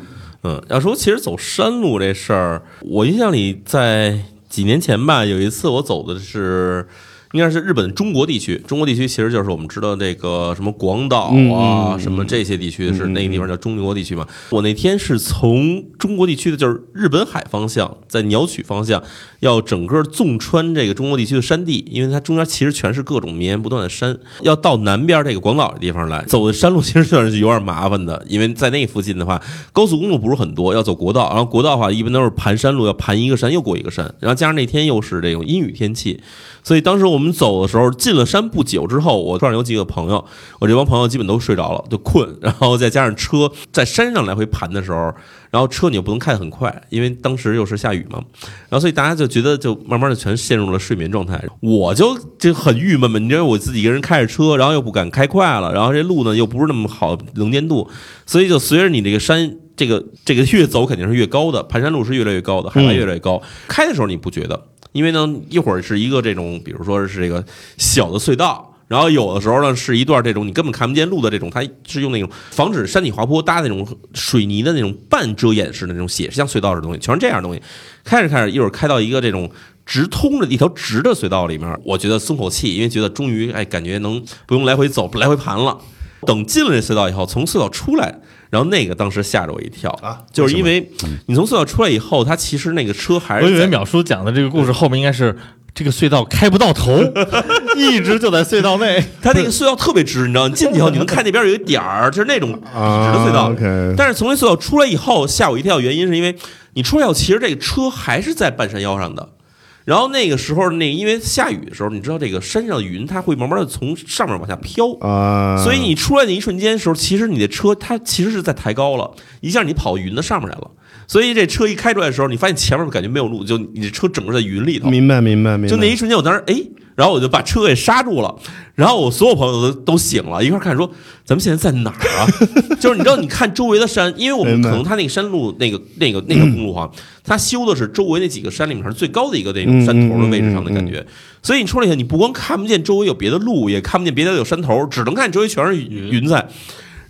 嗯，要说其实走山路这事儿，我印象里在几年前吧，有一次我走的是应该是日本中国地区。中国地区其实就是我们知道这个什么广岛嗯啊，嗯什么这些地区是那个地方叫中国地区嘛。我那天是从中国地区的，就是日本海方向，在鸟取方向，要整个纵穿这个中国地区的山地，因为它中间其实全是各种绵延不断的山，要到南边这个广岛的地方来，走的山路其实算是有点麻烦的，因为在那附近的话，高速公路不是很多，要走国道，然后国道的话一般都是盘山路，要盘一个山又过一个山，然后加上那天又是这种阴雨天气，所以当时我们我们走的时候，进了山不久之后，我突然有几个朋友，我这帮朋友基本都睡着了，就困，然后再加上车在山上来回盘的时候，然后车你又不能开得很快，因为当时又是下雨嘛，然后所以大家就觉得就慢慢的全陷入了睡眠状态，我就就很郁闷嘛，你知道我自己一个人开着车，然后又不敢开快了，然后这路呢又不是那么好能见度，所以就随着你这个山。这个这个越走肯定是越高的，盘山路是越来越高的，海拔越来越高。开的时候你不觉得，因为呢一会儿是一个这种，比如说是这个小的隧道，然后有的时候呢是一段这种你根本看不见路的这种，它是用那种防止山体滑坡搭那种水泥的那种半遮掩式的那种斜像隧道似的东西，全是这样东西。开着开着，一会儿开到一个这种直通的一条直的隧道里面，我觉得松口气，因为觉得终于哎感觉能不用来回走不来回盘了。等进了这隧道以后，从隧道出来。然后那个当时吓着我一跳啊就是因为你从隧道出来以后，它其实那个车还是我以为淼叔讲的这个故事后面应该是这个隧道开不到头，一直就在隧道内。它那个隧道特别直，你知道，你进去以后你能看那边有一个点儿，就是那种笔直的隧道。但是从那隧道出来以后，吓我一跳，原因是因为你出来以后，其实这个车还是在半山腰上的。然后那个时候，那因为下雨的时候，你知道这个山上的云它会慢慢的从上面往下飘，啊，所以你出来那一瞬间的时候，其实你的车它其实是在抬高了，一下你跑云的上面来了。所以这车一开出来的时候，你发现前面感觉没有路，就你的车整个在云里头。明白明白明白，就那一瞬间，我当时哎，然后我就把车给刹住了，然后我所有朋友都都醒了，一块儿看说咱们现在在哪儿啊？就是你知道，你看周围的山，因为我们可能它那个山路那个那个那个公路哈，它修的是周围那几个山里面是最高的一个那种山头的位置上的感觉，所以你出来以后，你不光看不见周围有别的路，也看不见别的有山头，只能看周围全是云在。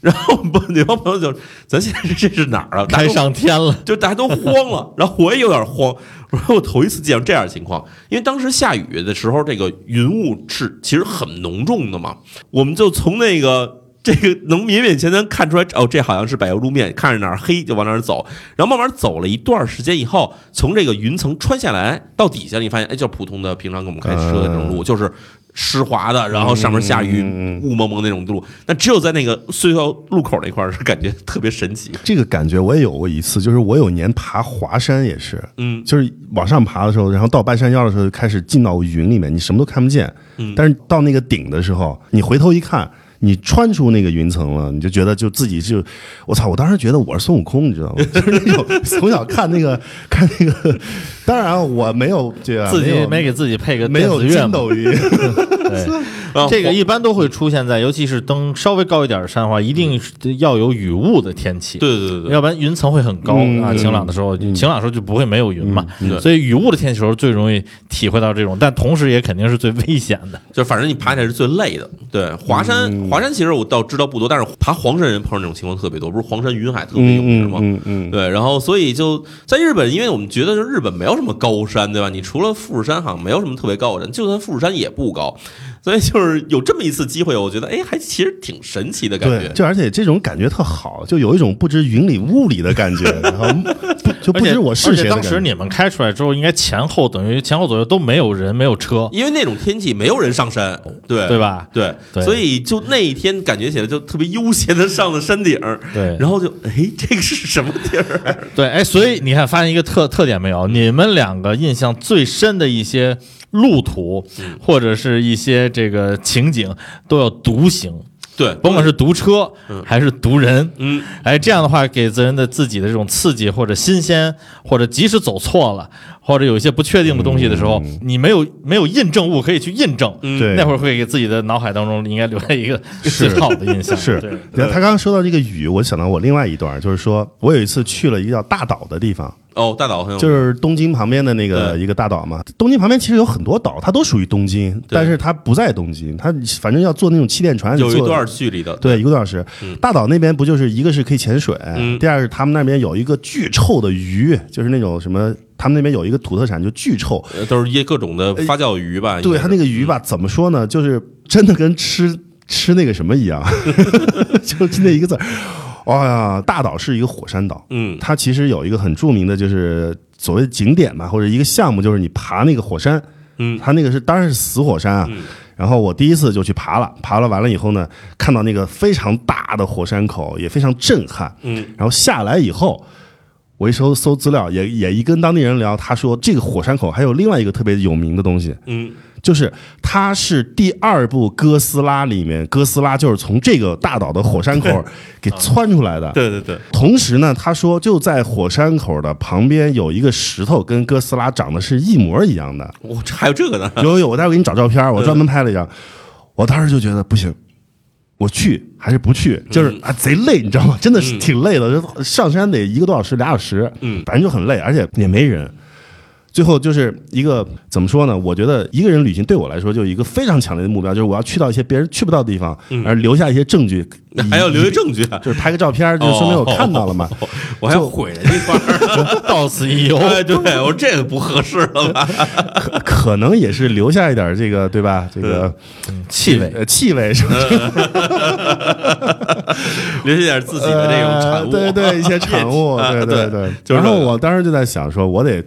然后不，那帮朋友就，咱现在这是哪儿啊？开上天了，就大家都慌了，然后我也有点慌。我说我头一次见到这样的情况，因为当时下雨的时候，这个云雾是其实很浓重的嘛。我们就从那个这个能勉勉强强看出来，哦，这好像是柏油路面，看着哪儿黑就往哪儿走。然后慢慢走了一段时间以后，从这个云层穿下来到底下，你发现，哎，就是普通的平常给我们开车的那种路，就是湿滑的，然后上面下雨，雾蒙蒙那种路。那只有在那个隧道路口那块儿是感觉特别神奇。这个感觉我也有过一次，就是我有年爬华山也是，嗯就是往上爬的时候，然后到半山腰的时候就开始进到云里面，你什么都看不见。嗯但是到那个顶的时候，你回头一看，你穿出那个云层了，你就觉得就自己就，我操！我当时觉得我是孙悟空，你知道吗？就是那种从小看那个 看那个，当然我没有这个自己没给自己配个没有？筋斗云，对，这个一般都会出现在，尤其是登稍微高一点的山的话，一定要有雨雾的天气。对对对对，要不然云层会很高啊。晴朗的时候，晴朗的时候就不会没有云嘛。对所以雨雾的天气时候最容易体会到这种，但同时也肯定是最危险的。就反正你爬起来是最累的。对，华山，华山其实我倒知道不多，但是爬黄山人碰上这种情况特别多，不是黄山云海特别有名吗？嗯嗯，对，然后所以就在日本，因为我们觉得就日本没有有什么高山，对吧？你除了富士山，好像没有什么特别高的山，就算富士山也不高，所以就是有这么一次机会，我觉得哎，还其实挺神奇的感，觉。就而且这种感觉特好，就有一种不知云里雾里的感觉，然后不就不知我是而且谁的感觉。当时你们开出来之后，应该前后等于前后左右都没有人，没有车，因为那种天气没有人上山，对对吧？对，对所以就那一天感觉起来就特别悠闲的上了山顶，对然后就哎，这个是什么地儿？对，哎，所以你看，发现一个特特点没有？你们两个印象最深的一些路途，嗯。或者是一些这个情景，都要独行，对，甭管是独车还是独人。嗯，哎，这样的话，给自人的自己的这种刺激或者新鲜，或者即使走错了，或者有一些不确定的东西的时候，你没有没有印证物可以去印证，嗯。对。那会儿会给自己的脑海当中应该留下一个最好的印象。是。对，他刚刚说到这个雨，我想到我另外一段，就是说我有一次去了一个叫大岛的地方，哦，大岛很有就是东京旁边的那个一个大岛嘛。东京旁边其实有很多岛，它都属于东京，但是它不在东京，它反正要坐那种气垫船，有一段距离的，对，一个多小时。大岛那边不就是一个是可以潜水，嗯。第二是他们那边有一个巨臭的鱼，就是那种什么，他们那边有一个土特产就巨臭。呃都是一些各种的发酵鱼吧。对，它那个鱼吧，怎么说呢？就是真的跟吃吃那个什么一样，就是那一个字儿。哇呀，大岛是一个火山岛，嗯它其实有一个很著名的，就是所谓景点嘛，或者一个项目，就是你爬那个火山。嗯它那个是当然是死火山啊。然后我第一次就去爬了，爬了完了以后呢，看到那个非常大的火山口，也非常震撼。嗯，然后下来以后，我一搜搜资料，也也一跟当地人聊，他说这个火山口还有另外一个特别有名的东西，嗯就是它是第二部哥斯拉里面，哥斯拉就是从这个大岛的火山口给窜出来的。对对对，同时呢，他说就在火山口的旁边有一个石头，跟哥斯拉长得是一模一样的。我这还有这个呢。有有有，我待会儿给你找照片，我专门拍了一张。我当时就觉得不行，我去还是不去？就是啊，贼累，你知道吗？真的是挺累的，上山得一个多小时、俩小时，嗯反正就很累，而且也没人。最后就是一个怎么说呢？我觉得一个人旅行对我来说就有一个非常强烈的目标，就是我要去到一些别人去不到的地方，而留下一些证据，还要留下证据啊！就是拍个照片，就说明我看到了嘛。哦我还要毁了一块儿。到此一游。哎，对我说这个不合适了吧？可能也是留下一点这个，对吧？这个气味，呃气味是吧？留下点自己的这种产物。呃对对，一些产物，啊对对对。就是然后我当时就在想，说我得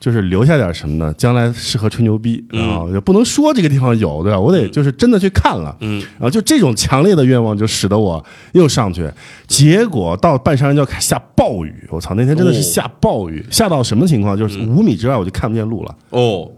就是留下点什么呢？将来适合吹牛逼，嗯然后就不能说这个地方有，对吧？我得就是真的去看了，嗯，然后就这种强烈的愿望，就使得我又上去。结果到半山腰下暴雨，我操！那天真的是哦下暴雨，下到什么情况？就是五米之外我就看不见路了。哦，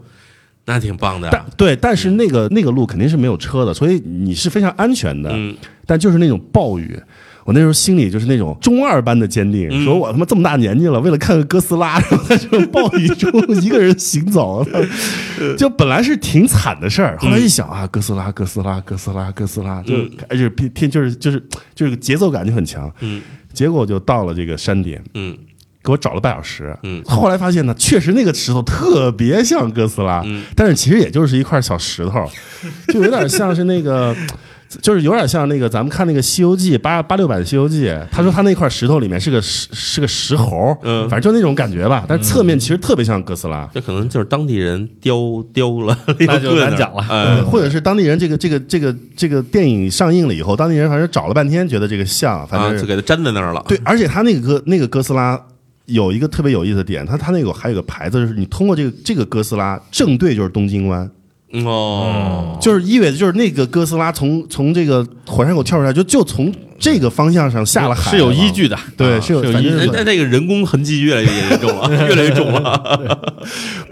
那挺棒的但。对，但是那个那个路肯定是没有车的，所以你是非常安全的。嗯但就是那种暴雨，我那时候心里就是那种中二般的坚定，嗯。说我他妈这么大年纪了，为了看个哥斯拉，然后在暴雨中一个人行走，就本来是挺惨的事儿，后来一想啊，哥斯拉，哥斯拉，哥斯拉，哥斯拉，就嗯。而且偏偏就是就是就是节奏感就很强，嗯。结果就到了这个山顶。嗯。给我找了半小时，嗯。后来发现呢，确实那个石头特别像哥斯拉，嗯。但是其实也就是一块小石头，就有点像是那个，就是有点像那个咱们看那个《西游记》八八六版《西游记》，他说他那块石头里面是个石是个石猴，嗯。反正就那种感觉吧，但是侧面其实特别像哥斯拉。这可能就是当地人雕雕了，那就难讲了。或者是当地人这个这个这个这个电影上映了以后，当地人反正找了半天，觉得这个像，反啊，正就给它粘在那儿了。对，而且他那个哥那个哥斯拉有一个特别有意思的点，他他那个还有个牌子，就是你通过这个这个哥斯拉正对就是东京湾，嗯哦，就是意味着就是那个哥斯拉从从这个火山口跳出来，就就从这个方向上下了海，是有依。据的。对，啊是有，依据反正是那个人工痕迹越来越严重了，越来越重了。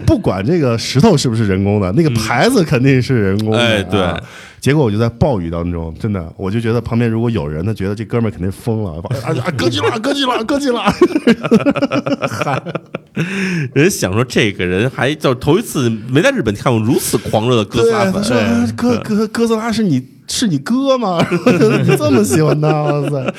不管这个石头是不是人工的，那个牌子肯定是人工的。哎对啊结果我就在暴雨当中，真的，我就觉得旁边如果有人，他觉得这哥们儿肯定疯了，啊啊，哥吉拉，哥吉拉，哥吉拉。人想说这个人还就头一次没在日本看过如此狂热的哥斯，拉粉，他说啊哥哥哥斯拉是你是你哥吗？你 这么喜欢他，哇塞！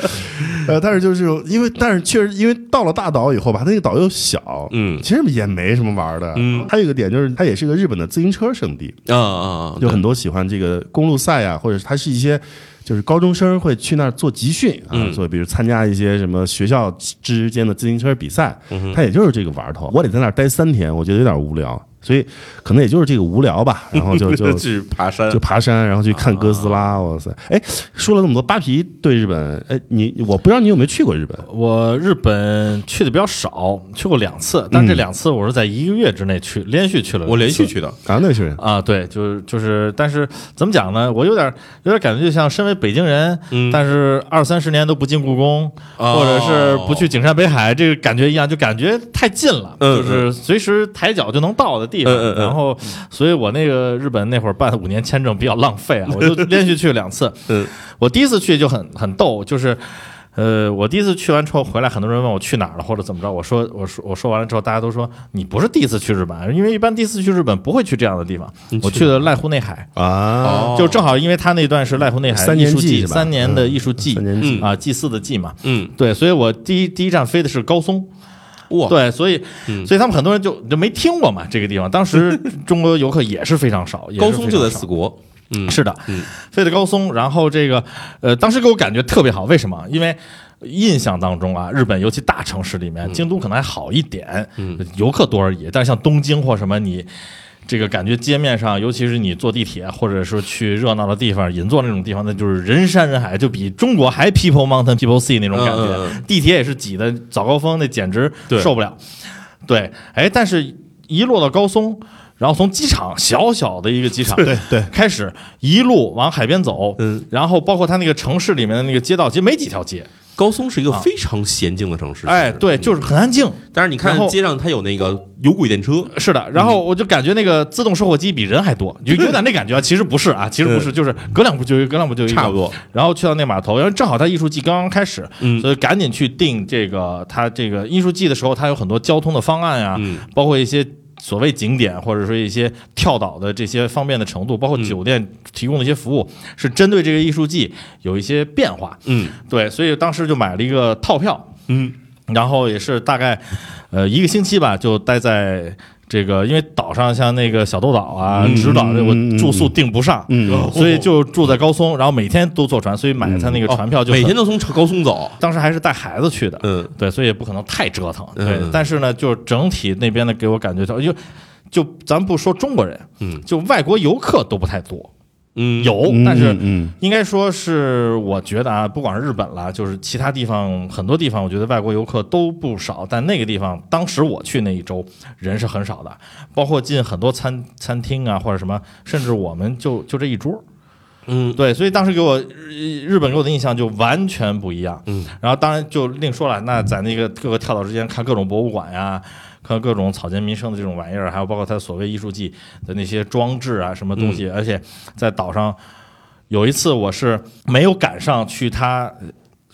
呃，但是就是因为，但是确实因为到了大岛以后吧，他那个岛又小，嗯其实也没什么玩的。嗯还有一个点就是，它也是个日本的自行车圣地，啊啊，有很多喜欢这个公路赛啊，或者是它是一些。就是高中生会去那儿做集训啊，嗯做比如参加一些什么学校之间的自行车比赛，嗯它也就是这个玩头。我得在那儿待三天，我觉得有点无聊，所以可能也就是这个无聊吧，然后就就去爬山就爬山，然后去看哥斯拉，哇塞！哎，说了那么多，扒皮对日本，哎，你我不知道你有没有去过日本？我日本去的比较少，去过两次，但这两次我是在一个月之内去，连续去了。我连续去的，啊，那是啊，对，就是就是，但是怎么讲呢？我有点有点感觉，就像身为北京人，嗯但是二三十年都不进故宫，哦或者是不去景山北海，这个感觉一样，就感觉太近了，嗯就是随时抬脚就能到的地方。嗯嗯嗯然后，所以我那个日本那会儿办五年签证比较浪费啊，我就连续去了两次。嗯我第一次去就很很逗，就是。呃，我第一次去完之后回来，很多人问我去哪儿了或者怎么着，我说我说我说完了之后，大家都说你不是第一次去日本，因为一般第一次去日本不会去这样的地方。我去的濑户内海，啊，就正好因为他那段是濑户内海三艺术季，年祭三年的艺术祭嗯啊，祭祀的祭嘛。嗯对，所以我第一第一站飞的是高松。哇，对，所以嗯。所以他们很多人就就没听过嘛这个地方。当时 中国游客也是非常少，高松就在四国，嗯，是的，嗯。飞的高松，然后这个呃，当时给我感觉特别好，为什么？因为印象当中啊，日本尤其大城市里面，京都可能还好一点，嗯。游客多而已。但是像东京或什么，你这个感觉街面上，尤其是你坐地铁或者是去热闹的地方、银座那种地方，那就是人山人海，就比中国还 People Mountain People Sea 那种感觉。地铁也是挤的早高峰，那简直受不了。对，哎，但是一落到高松。然后从机场小小的一个机场，对对，开始一路往海边走，嗯，然后包括它那个城市里面的那个街道，其实没几条街，高松是一个啊非常娴静的城市，哎，对，就是很安静。但是你看街上它有那个有轨电车，是的，然后我就感觉那个自动售货机比人还多，有有点那感觉啊。其实不是啊，其实不是，就是隔两步就有，隔两步就有，差不多。然后去到那码头，因为正好它艺术季刚刚开始，嗯。所以赶紧去定这个它这个艺术季的时候，它有很多交通的方案呀、嗯。包括一些所谓景点或者说一些跳岛的这些方便的程度，包括嗯。酒店提供的一些服务，是针对这个艺术季有一些变化。嗯。对，所以当时就买了一个套票，嗯。然后也是大概呃一个星期吧，就待在这个，因为岛上像那个小豆岛啊、嗯直岛，这我住宿订不上，嗯。所以就住在高松，然后每天都坐船，所以买他那个船票就每天都从高松走，当时还是带孩子去的，嗯。对，所以也不可能太折腾，对。嗯。但是呢，就整体那边的，给我感觉就就就咱不说中国人，嗯。就外国游客都不太多，嗯，有，嗯但是嗯应该说是我觉得啊，不管是日本啦，就是其他地方很多地方，我觉得外国游客都不少，但那个地方当时我去那一周人是很少的，包括进很多餐餐厅啊或者什么，甚至我们就就这一桌。嗯对，所以当时给我日日本给我的印象就完全不一样。嗯，然后当然就另说了，那在那个各个跳岛之间看各种博物馆呀，看各种草间弥生的这种玩意儿，还有包括他所谓艺术季的那些装置啊，什么东西，而且在岛上有一次我是没有赶上去他。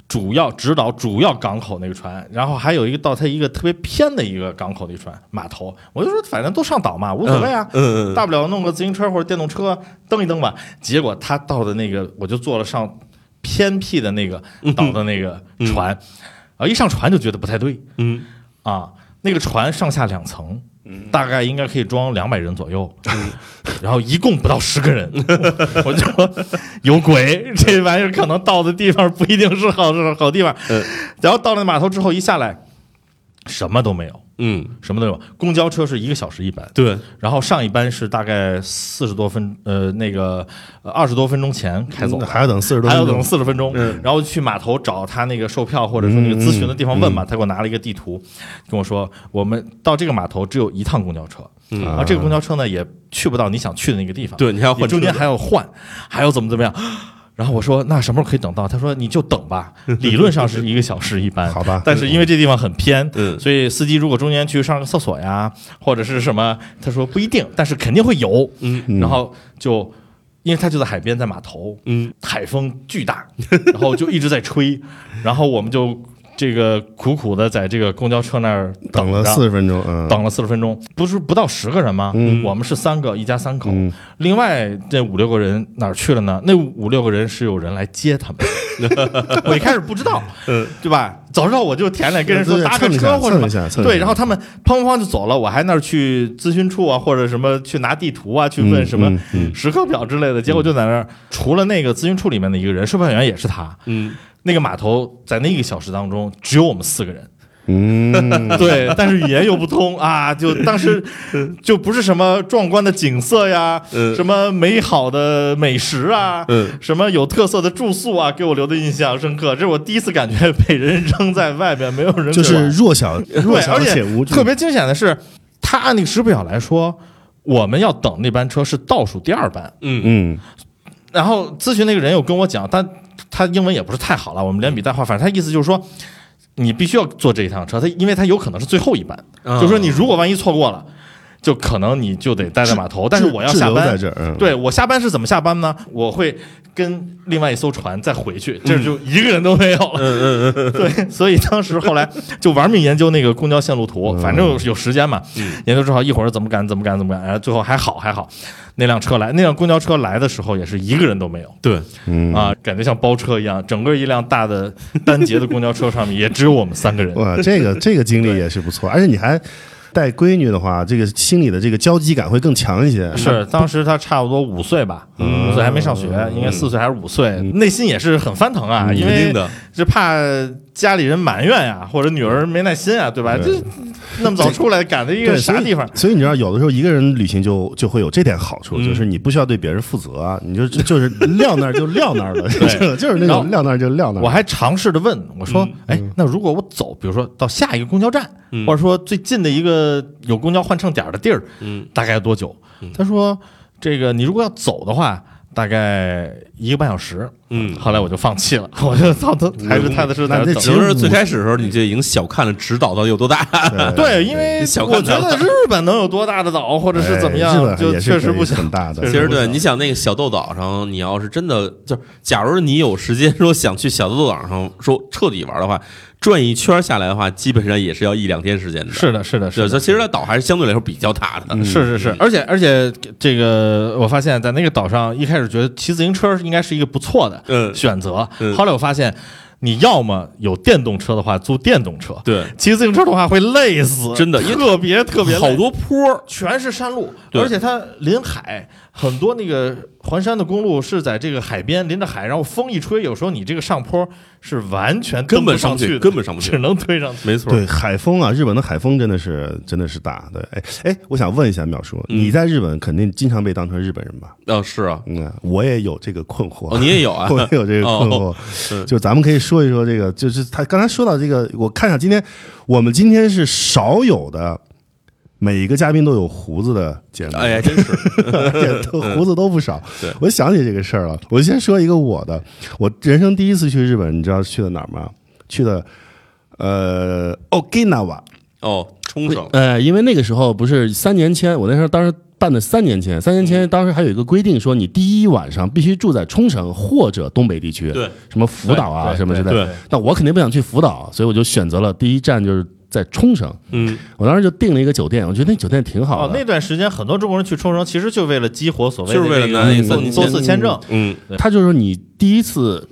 主要指导主要港口那个船，然后还有一个到他一个特别偏的一个港口的一船码头，我就说反正都上岛嘛，无所谓啊，嗯嗯大不了弄个自行车或者电动车蹬一蹬吧。结果他到的那个，我就坐了上偏僻的那个岛的那个船，啊，一上船就觉得不太对嗯啊。那个船上下两层，大概应该可以装两百人左右，然后一共不到十个人，我就说有鬼，这玩意儿可能到的地方不一定是好是好地方。嗯。然后到了码头之后一下来，什么都没有，嗯，什么都有，公交车是一个小时一班，对，然后上一班是大概四十多分，呃，那个二十多分钟前开走，还要等四十多还要等，四十分钟，然后去码头找他那个售票或者说那个咨询的地方问嘛，他给我拿了一个地图，跟我说我们到这个码头只有一趟公交车，嗯。然后这个公交车呢也去不到你想去的那个地方，对你还要换中间还要换，还要怎么怎么样。然后我说那什么时候可以等到？他说你就等吧，理论上是一个小时一班，好吧。但是因为这地方很偏，嗯。所以司机如果中间去上个厕所呀，或者是什么，他说不一定，但是肯定会有。嗯。然后就因为他就在海边，在码头，嗯。海风巨大，然后就一直在吹，然后我们就这个苦苦的在这个公交车那儿等了四十分钟，嗯，等了四十分钟，不是不到十个人吗？嗯我们是三个，一家三口。嗯另外这五六个人哪儿去了呢？那五六个人是有人来接他们。我一开始不知道，对吧？早知道我就填了，跟人说搭个车或者什么对，然后他们砰砰砰就走了，我还那儿去咨询处啊，或者什么去拿地图啊，去问什么嗯嗯时刻表之类的。结果就在那儿，除了那个咨询处里面的一个人，售票员也是他。嗯那个码头在那一个小时当中只有我们四个人。嗯，对，但是语言又不通啊，就当时就不是什么壮观的景色呀，嗯。什么美好的美食啊，嗯。什么有特色的住宿啊，给我留的印象深刻。这是我第一次感觉被人扔在外边，没有人就是弱小弱，小且且无助，特别惊险的是，他按那个时表来说，我们要等那班车是倒数第二班。嗯。嗯。然后咨询那个人又跟我讲，他他英文也不是太好了，我们连笔带画，反正他意思就是说，你必须要坐这一趟车，他因为他有可能是最后一班，啊就是说你如果万一错过了。就可能你就得待在码头，但是我要下班在这儿嗯对我下班是怎么下班呢？我会跟另外一艘船再回去，这就一个人都没有了。嗯嗯嗯，对，所以当时后来就玩命研究那个公交线路图，嗯反正有有时间嘛，研究之后一会儿怎么赶怎么赶怎么赶，然后最后还好还好，那辆车来，那辆公交车来的时候也是一个人都没有。对，嗯啊，感觉像包车一样，整个一辆大的单节的公交车上面也只有我们三个人。哇，这个这个经历也是不错，而且你还带闺女的话，这个心里的这个交集感会更强一些。是，当时她差不多五岁吧，五岁还没上学，应该四岁还是五岁，内心也是很翻腾啊，因为肯定的，是怕家里人埋怨呀，或者女儿没耐心啊，对吧？这那么早出来赶到一个啥地方？所以你知道，有的时候一个人旅行就就会有这点好处，嗯就是你不需要对别人负责啊，你就就是撂那儿就撂那儿了，就就是那种撂那儿就撂那儿。我还尝试着问我说嗯：“哎，那如果我走，比如说到下一个公交站，嗯或者说最近的一个有公交换乘点的地儿，嗯大概要多久？”他说：“这个你如果要走的话，大概一个半小时。”嗯。后来我就放弃了，我就操，他还是踏踏实实在这等那其实最开始的时候你就已经小看了直岛到底有多大，对，因为小我觉得日本能有多大的岛，或者是怎么样，就确实不行。很大的。其实对，你想那个小豆岛上，你要是真的就是，假如你有时间说想去小豆岛上说彻底玩的话，转一圈下来的话，基本上也是要一两天时间的。是的，是的，是，的。其实它岛还是相对来说比较大的。是是是，而且而且这个，我发现，在那个岛上，一开始觉得骑自行车应该是一个不错的嗯选择。嗯后来我发现，你要么有电动车的话，租电动车；对，骑自行车的话会累死，真的特别特别累好多坡，全是山路，而且它临海，很多那个环山的公路是在这个海边临着海，然后风一吹，有时候你这个上坡是完全根本上不去根本上不去只能推上去。没错。对海风啊，日本的海风真的是真的是大。对，哎哎，我想问一下淼叔，嗯你在日本肯定经常被当成日本人吧？哦，是啊，嗯，我也有这个困惑。哦，你也有啊？我也有这个困惑就咱们可以说一说这个，就是他刚才说到这个，我看一下今天我们今天是少有的，每一个嘉宾都有胡子的节目，哎呀，真是，胡子都不少。对。我想起这个事儿了，我先说一个我的，我人生第一次去日本，你知道去的哪儿吗？去的呃 Okinawa，哦，冲绳，呃，因为那个时候不是三年签，我那时候当时办的三年签，三年签当时还有一个规定，说你第一晚上必须住在冲绳或者东北地区，对，什么福岛啊什么之类的。对。那我肯定不想去福岛，所以我就选择了第一站就是在冲绳。嗯，我当时就订了一个酒店，我觉得那酒店挺好哦，的。那段时间很多中国人去冲绳，其实就为了激活所谓的就是为了这个拿那多多次签证。嗯，他就说你第一次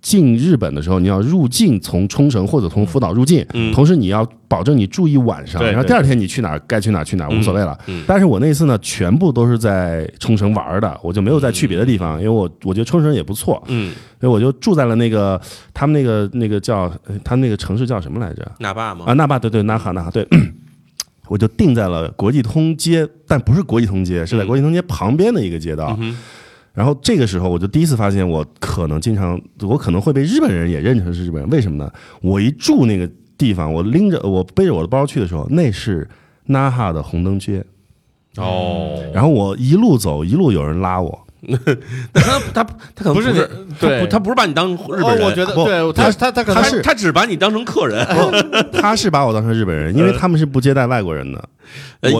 进日本的时候，你要入境从冲绳或者从福岛入境，嗯同时你要保证你住一晚上，然后第二天你去哪儿该去哪儿去哪儿嗯无所谓了。嗯但是我那次呢，全部都是在冲绳玩的，我就没有再去别的地方，因为我我觉得冲绳也不错，嗯，所以我就住在了那个他们那个那个叫呃他们那个城市叫什么来着？那霸吗啊，？那霸对对，那哈那哈对。我就定在了国际通街，但不是国际通街，是在国际通街旁边的一个街道。嗯然后这个时候，我就第一次发现，我可能经常，我可能会被日本人也认成是日本人。为什么呢？我一住那个地方，我拎着我背着我的包去的时候，那是那哈的红灯街。哦，然后我一路走，一路有人拉我。他他他可能不是对他不他不是把你当日本人，哦，我觉得不对他他他可能他是他只把你当成客人，他是把我当成日本人，因为他们是不接待外国人的。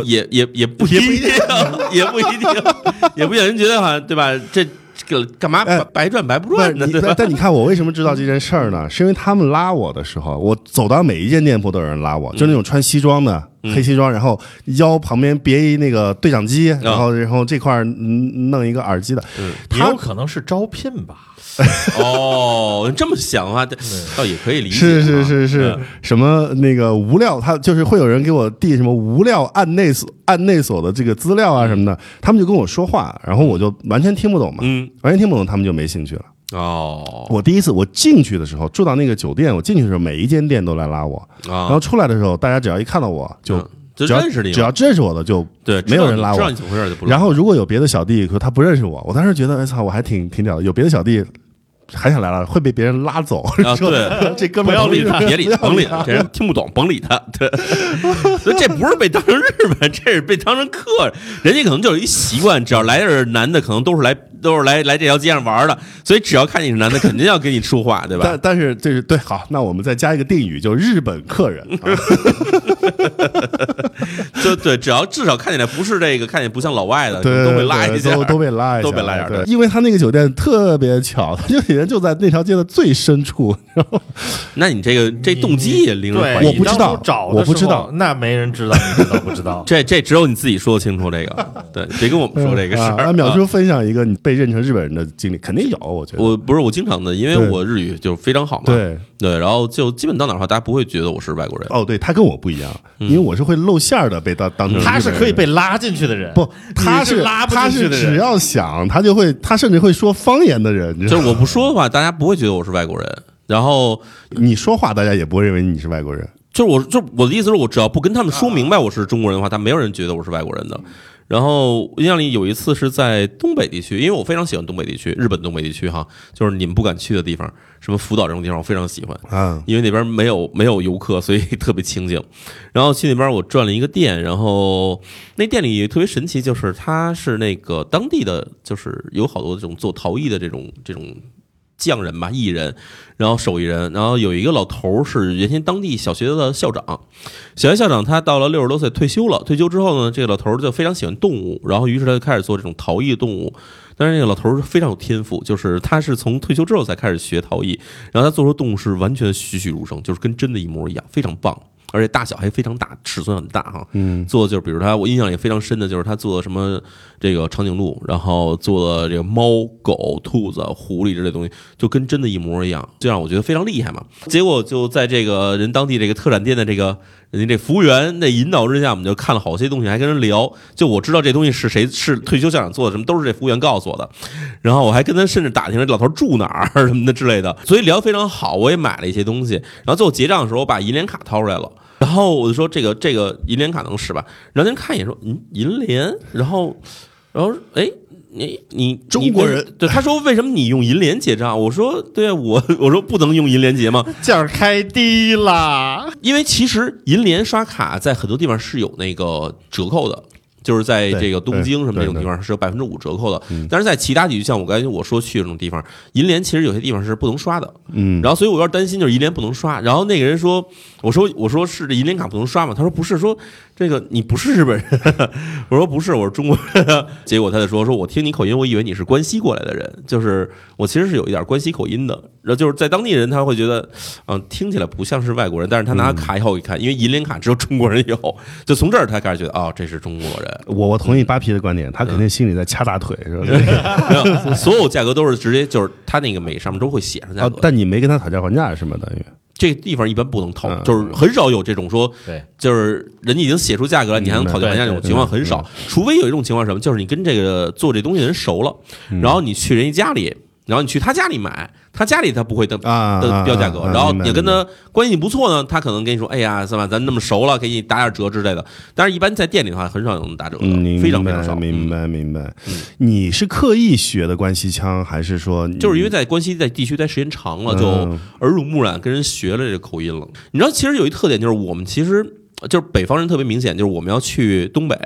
也也也不一定，也不一定，也不一定。人觉得好像对吧？这这个干嘛哎白白赚白不赚呢？对吧？但但你看我为什么知道这件事儿呢？是因为他们拉我的时候，我走到每一间店铺都有人拉我，就那种穿西装的、黑西装，然后腰旁边别一那个对讲机，然后然后这块弄一个耳机的，也有可能是招聘吧。哦，这么想的话，倒也可以理解啊。是是是是。嗯，什么那个无料，他就是会有人给我递什么无料案内所案内所的这个资料啊什么的，他们就跟我说话，然后我就完全听不懂嘛，嗯，完全听不懂，他们就没兴趣了。哦，我第一次我进去的时候，住到那个酒店，我进去的时候，每一间店都来拉我，然后啊，出来的时候，大家只要一看到我就嗯就只要认识只要认识我的就对，没有人拉我。知道你知道你怎么回事就不。然后如果有别的小弟说他不认识我，我当时觉得哎操，我还挺挺屌的。有别的小弟还想来了，会被别人拉走，啊，说对，这哥们儿不要理他，别理他，甭理他他，这人听不懂，甭理他。对，所以这不是被当成日本，这是被当成客人。人家可能就是一习惯，只要来点男的，可能都是来都是来来这条街上玩的，所以只要看你是男的，肯定要跟你说话，对吧但？但是这是对好，那我们再加一个定语，就日本客人。啊 就对，只要至少看起来不是这个，看起来不像老外的，对，都会拉一下，都都被拉一下，都被拉一下因为他那个酒店特别巧，他就人就在那条街的最深处，然后 那你这个这动机也令人，怀疑。我不知道我不知道那没人知道，你知道不知道？这这只有你自己说清楚这个，对，别跟我们说这个事啊儿。啊那淼叔分享一个你被认成日本人的经历，肯定有，我觉得。我不是我经常的，因为我日语就非常好嘛，对，对，然后就基本到哪儿的话，大家不会觉得我是外国人。哦，对他跟我不一样，因为我是会露馅儿的，被当当成他是可以被拉进去的人，不，他你是拉不他是只进去的人。要想，他就会，他甚至会说方言的人，就是我不说的话，大家不会觉得我是外国人。然后你说话，大家也不会认为你是外国人。就是我，就我的意思是我只要不跟他们说明白我是中国人的话，他没有人觉得我是外国人的。然后我印象里有一次是在东北地区，因为我非常喜欢东北地区，日本东北地区哈，就是你们不敢去的地方，什么福岛这种地方，我非常喜欢。啊，因为那边没有没有游客，所以特别清静。然后去那边我转了一个店，然后那店里特别神奇，就是它是那个当地的，就是有好多这种做陶艺的这种这种匠人吧，艺人，然后手艺人，然后有一个老头是原先当地小学的校长，小学校长他到了六十多岁退休了，退休之后呢，这个老头就非常喜欢动物，然后于是他就开始做这种陶艺动物。但是那个老头儿非常有天赋，就是他是从退休之后才开始学陶艺，然后他做出动物是完全栩栩如生，就是跟真的一模一样，非常棒，而且大小还非常大，尺寸很大哈。嗯，做的就是比如他，我印象也非常深的就是他做的什么这个长颈鹿，然后做的这个猫、狗、兔子、狐狸之类的东西，就跟真的一模一样，这让我觉得非常厉害嘛。结果就在这个人当地这个特产店的这个人家这服务员的引导之下，我们就看了好些东西，还跟人聊。就我知道这东西是谁是退休校长做的，什么都是这服务员告诉我的。然后我还跟他甚至打听了这老头住哪儿 什么的之类的，所以聊得非常好。我也买了一些东西，然后最后结账的时候，我把银联卡掏出来了。然后我就说这个这个银联卡能使吧？然后人看一眼说嗯银联，然后然后哎你你中国人对他说为什么你用银联结账？我说对啊我我说不能用银联结吗？价儿开低啦，因为其实银联刷卡在很多地方是有那个折扣的。就是在这个东京什么这种地方是有百分之五折扣的，但是在其他地区，像我刚才我说去的这种地方，银联其实有些地方是不能刷的。嗯，然后所以我有点担心，就是银联不能刷。然后那个人说：“我说我说是这银联卡不能刷吗？”他说：“不是，说这个你不是日本人。”我说：“不是，我是中国人。”结果他就说：“说我听你口音，我以为你是关西过来的人，就是我其实是有一点关西口音的。然后就是在当地人他会觉得，嗯、听起来不像是外国人，但是他拿卡以后一看，因为银联卡只有中国人有，就从这儿他开始觉得，哦，这是中国人。我我同意扒皮的观点，他肯定心里在掐大腿，是吧？所有价格都是直接就是他那个每上面都会写上价啊格，，但你没跟他讨价还价是吗？等于这个地方一般不能讨，嗯就是很少有这种说，对，就是人家已经写出价格了，你还能讨价还价这种情况很少，除非有一种情况什么，就是你跟这个做这东西的人熟了，然后你去人家家里，然后你去他家里买，他家里他不会的标价格，然后你跟他关系不错呢，他可能跟你说，哎呀，是吧，咱那么熟了，给你打点折之类的。但是，一般在店里的话，很少有能打折的，非常非常少。明嗯白明白。你是刻意学的关西腔，还是说你就是因为在关西在地区待时间长了，就嗯耳濡目染，跟人学了这个口音了。你知道，其实有一特点，就是我们其实就是北方人特别明显，就是我们要去东北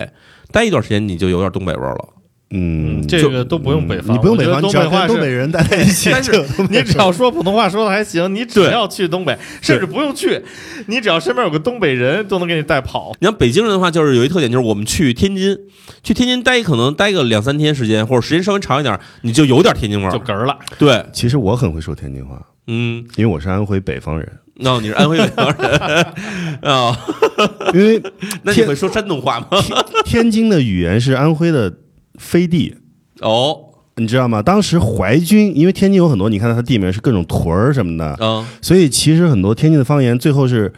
待一段时间，你就有点东北味儿了。嗯，这个都不用北方，你不用北方，东北话是。东北人待在一起，但是你只要说普通话说的还行，你只要去东北，甚至不用去，你只要身边有个东北人，都能给你带跑。你像北京人的话，就是有一特点，就是我们去天津，去天津待可能待个两三天时间，或者时间稍微长一点，你就有点天津味儿。就哏儿了，对，其实我很会说天津话，嗯，因为我是安徽北方人，那、你是安徽北方人啊？因为 那你会说山东话吗？天津的语言是安徽的飞地。哦，你知道吗？当时淮军，因为天津有很多，你看它地名是各种屯儿什么的，嗯，所以其实很多天津的方言最后是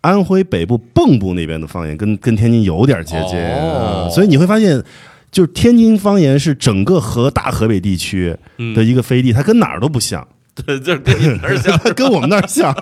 安徽北部蚌埠那边的方言，跟跟天津有点接近。哦啊所以你会发现，就是天津方言是整个河大河北地区嗯的一个飞地，它跟哪儿都不像，对，就是跟你们那儿像。跟我们那儿像。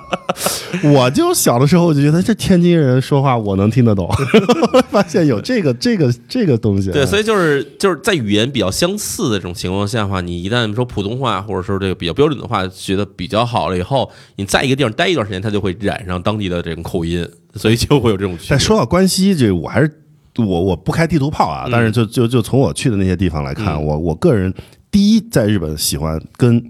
我就小的时候我就觉得这天津人说话我能听得懂，发现有这个这个这个东西。对，所以以就是就是在语言比较相似的这种情况下的话，你一旦说普通话或者说这个比较标准的话，觉得比较好了以后，你在一个地方待一段时间，他就会染上当地的这种口音，所以就会有这种。但说到关西，这我还是我我不开地图炮啊，嗯但是就就就从我去的那些地方来看，嗯我我个人第一在日本喜欢跟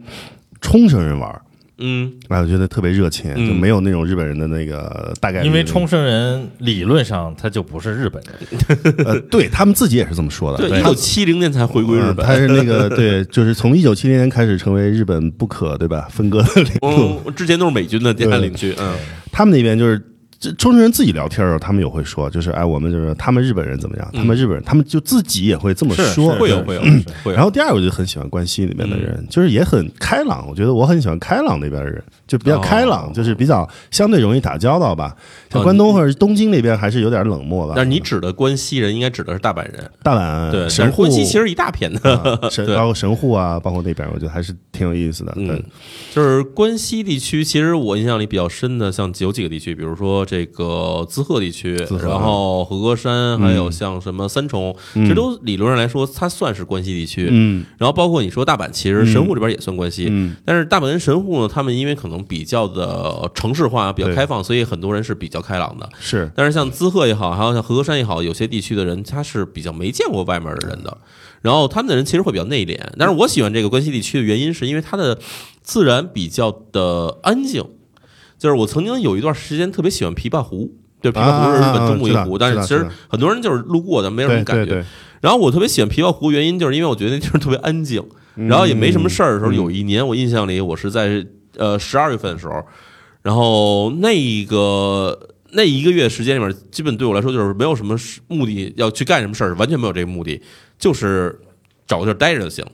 冲绳人玩，嗯，啊，我觉得特别热情，嗯就没有那种日本人的那个大概。因为冲绳人理论上他就不是日本人，呃，对他们自己也是这么说的。对，一他九七零年才回归日嗯本。他是那个 对，就是从一九七零年开始成为日本不可对吧分割的领土。嗯，之前都是美军的电焊领区，嗯他们那边就是这冲绳人自己聊天的时候，他们也会说，就是哎，我们就是他们日本人怎么样，他们日本人，他们就自己也会这么说，会有会有会有。然后第二，我就很喜欢关西里面的人，就是也很开朗。我觉得我很喜欢开朗那边的人，就比较开朗，哦就是比较相对容易打交道吧。像哦关东或者东京那边还是有点冷漠吧。但是你指的关西人，应该指的是大阪人。大阪对，神户关西其实一大片的，啊神 对包括神户啊，包括那边，我觉得还是挺有意思的。嗯，就是关西地区，其实我印象里比较深的，像有几个地区，比如说这个滋贺地区，然后和歌山，还有像什么三重，这都理论上来说，它算是关西地区。嗯。然后包括你说大阪，其实神户这边也算关西，嗯。但是大阪跟神户呢，他们因为可能比较的城市化、比较开放，所以很多人是比较开朗的。是。但是像滋贺也好，还有像和歌山也好，有些地区的人他是比较没见过外面的人的，然后他们的人其实会比较内敛。但是我喜欢这个关西地区的原因，是因为它的自然比较的安静。就是我曾经有一段时间特别喜欢琵琶湖，对，琵琶湖是日本中部一个湖，但是其实很多人就是路过的，没有什么感觉。然后我特别喜欢琵琶湖，原因就是因为我觉得那地方特别安静，嗯然后也没什么事儿的时候。有一年我印象里，我是在呃十二月份的时候，然后那一个那一个月时间里面，基本对我来说就是没有什么目的要去干什么事儿，完全没有这个目的，就是找个地儿待着就行。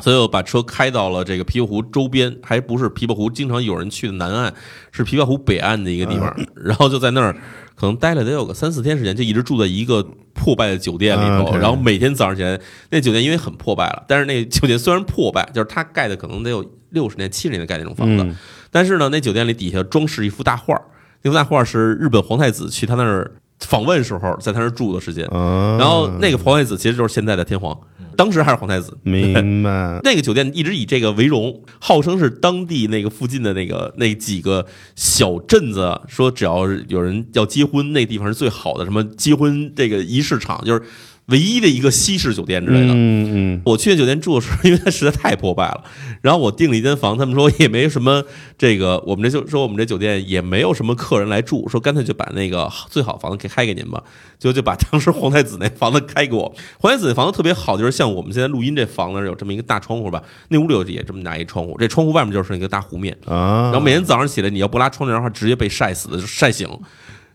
所以我把车开到了这个琵琶湖周边，还不是琵琶湖经常有人去的南岸，是琵琶湖北岸的一个地方。然后就在那儿可能待了得有个三四天时间，就一直住在一个破败的酒店里头。然后每天早上起来，那酒店因为很破败了，但是那酒店虽然破败，就是它盖的可能得有六十年、七十年盖那种房子，嗯但是呢，那酒店里底下装饰一幅大画儿，那幅大画儿是日本皇太子去他那儿访问时候在他那儿住的时间。啊，然后那个皇太子其实就是现在的天皇，当时还是皇太子。明白，那个酒店一直以这个为荣，号称是当地那个附近的那个那几个小镇子，说只要有人要结婚，那地方是最好的，什么结婚这个仪式场，就是唯一的一个西式酒店之类的。嗯嗯。我去那酒店住的时候，因为它实在太破败了，然后我订了一间房，他们说也没什么这个，我们这就说我们这酒店也没有什么客人来住，说干脆就把那个最好房子给开给您吧，结果就把当时皇太子那房子开给我。皇太子那房子特别好，就是像我们现在录音这房子有这么一个大窗户吧，那屋里有也这么大一窗户，这窗户外面就是一个大湖面，啊，然后每天早上起来你要不拉窗帘的话，直接被晒死的，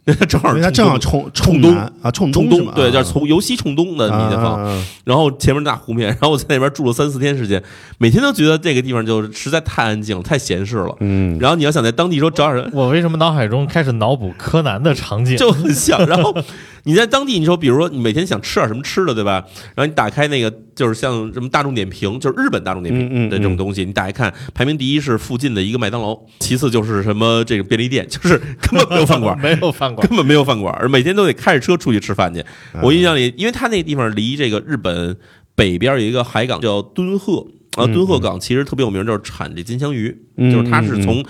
就晒醒。正好因为它正好冲冲东啊，冲冲东对，就是啊从由西冲东的那间房。然后前面大湖面，然后我在那边住了三四天时间，每天都觉得这个地方就实在太安静了，太闲适了。嗯，然后你要想在当地说找点人，我为什么脑海中开始脑补柯南的场景？就很像。然后你在当地，你说，比如说你每天想吃点什么吃的，对吧？然后你打开那个，就是像什么大众点评，就是日本大众点评的这种东西，你打开看，排名第一是附近的一个麦当劳，其次就是什么这个便利店，就是根本没有饭馆。没有饭馆，根本没有饭馆，而每天都得开着车出去吃饭去。嗯。我印象里，因为他那个地方离这个日本北边有一个海港叫敦贺，啊，敦贺港其实特别有名，就是产这金枪鱼，嗯就是它是从。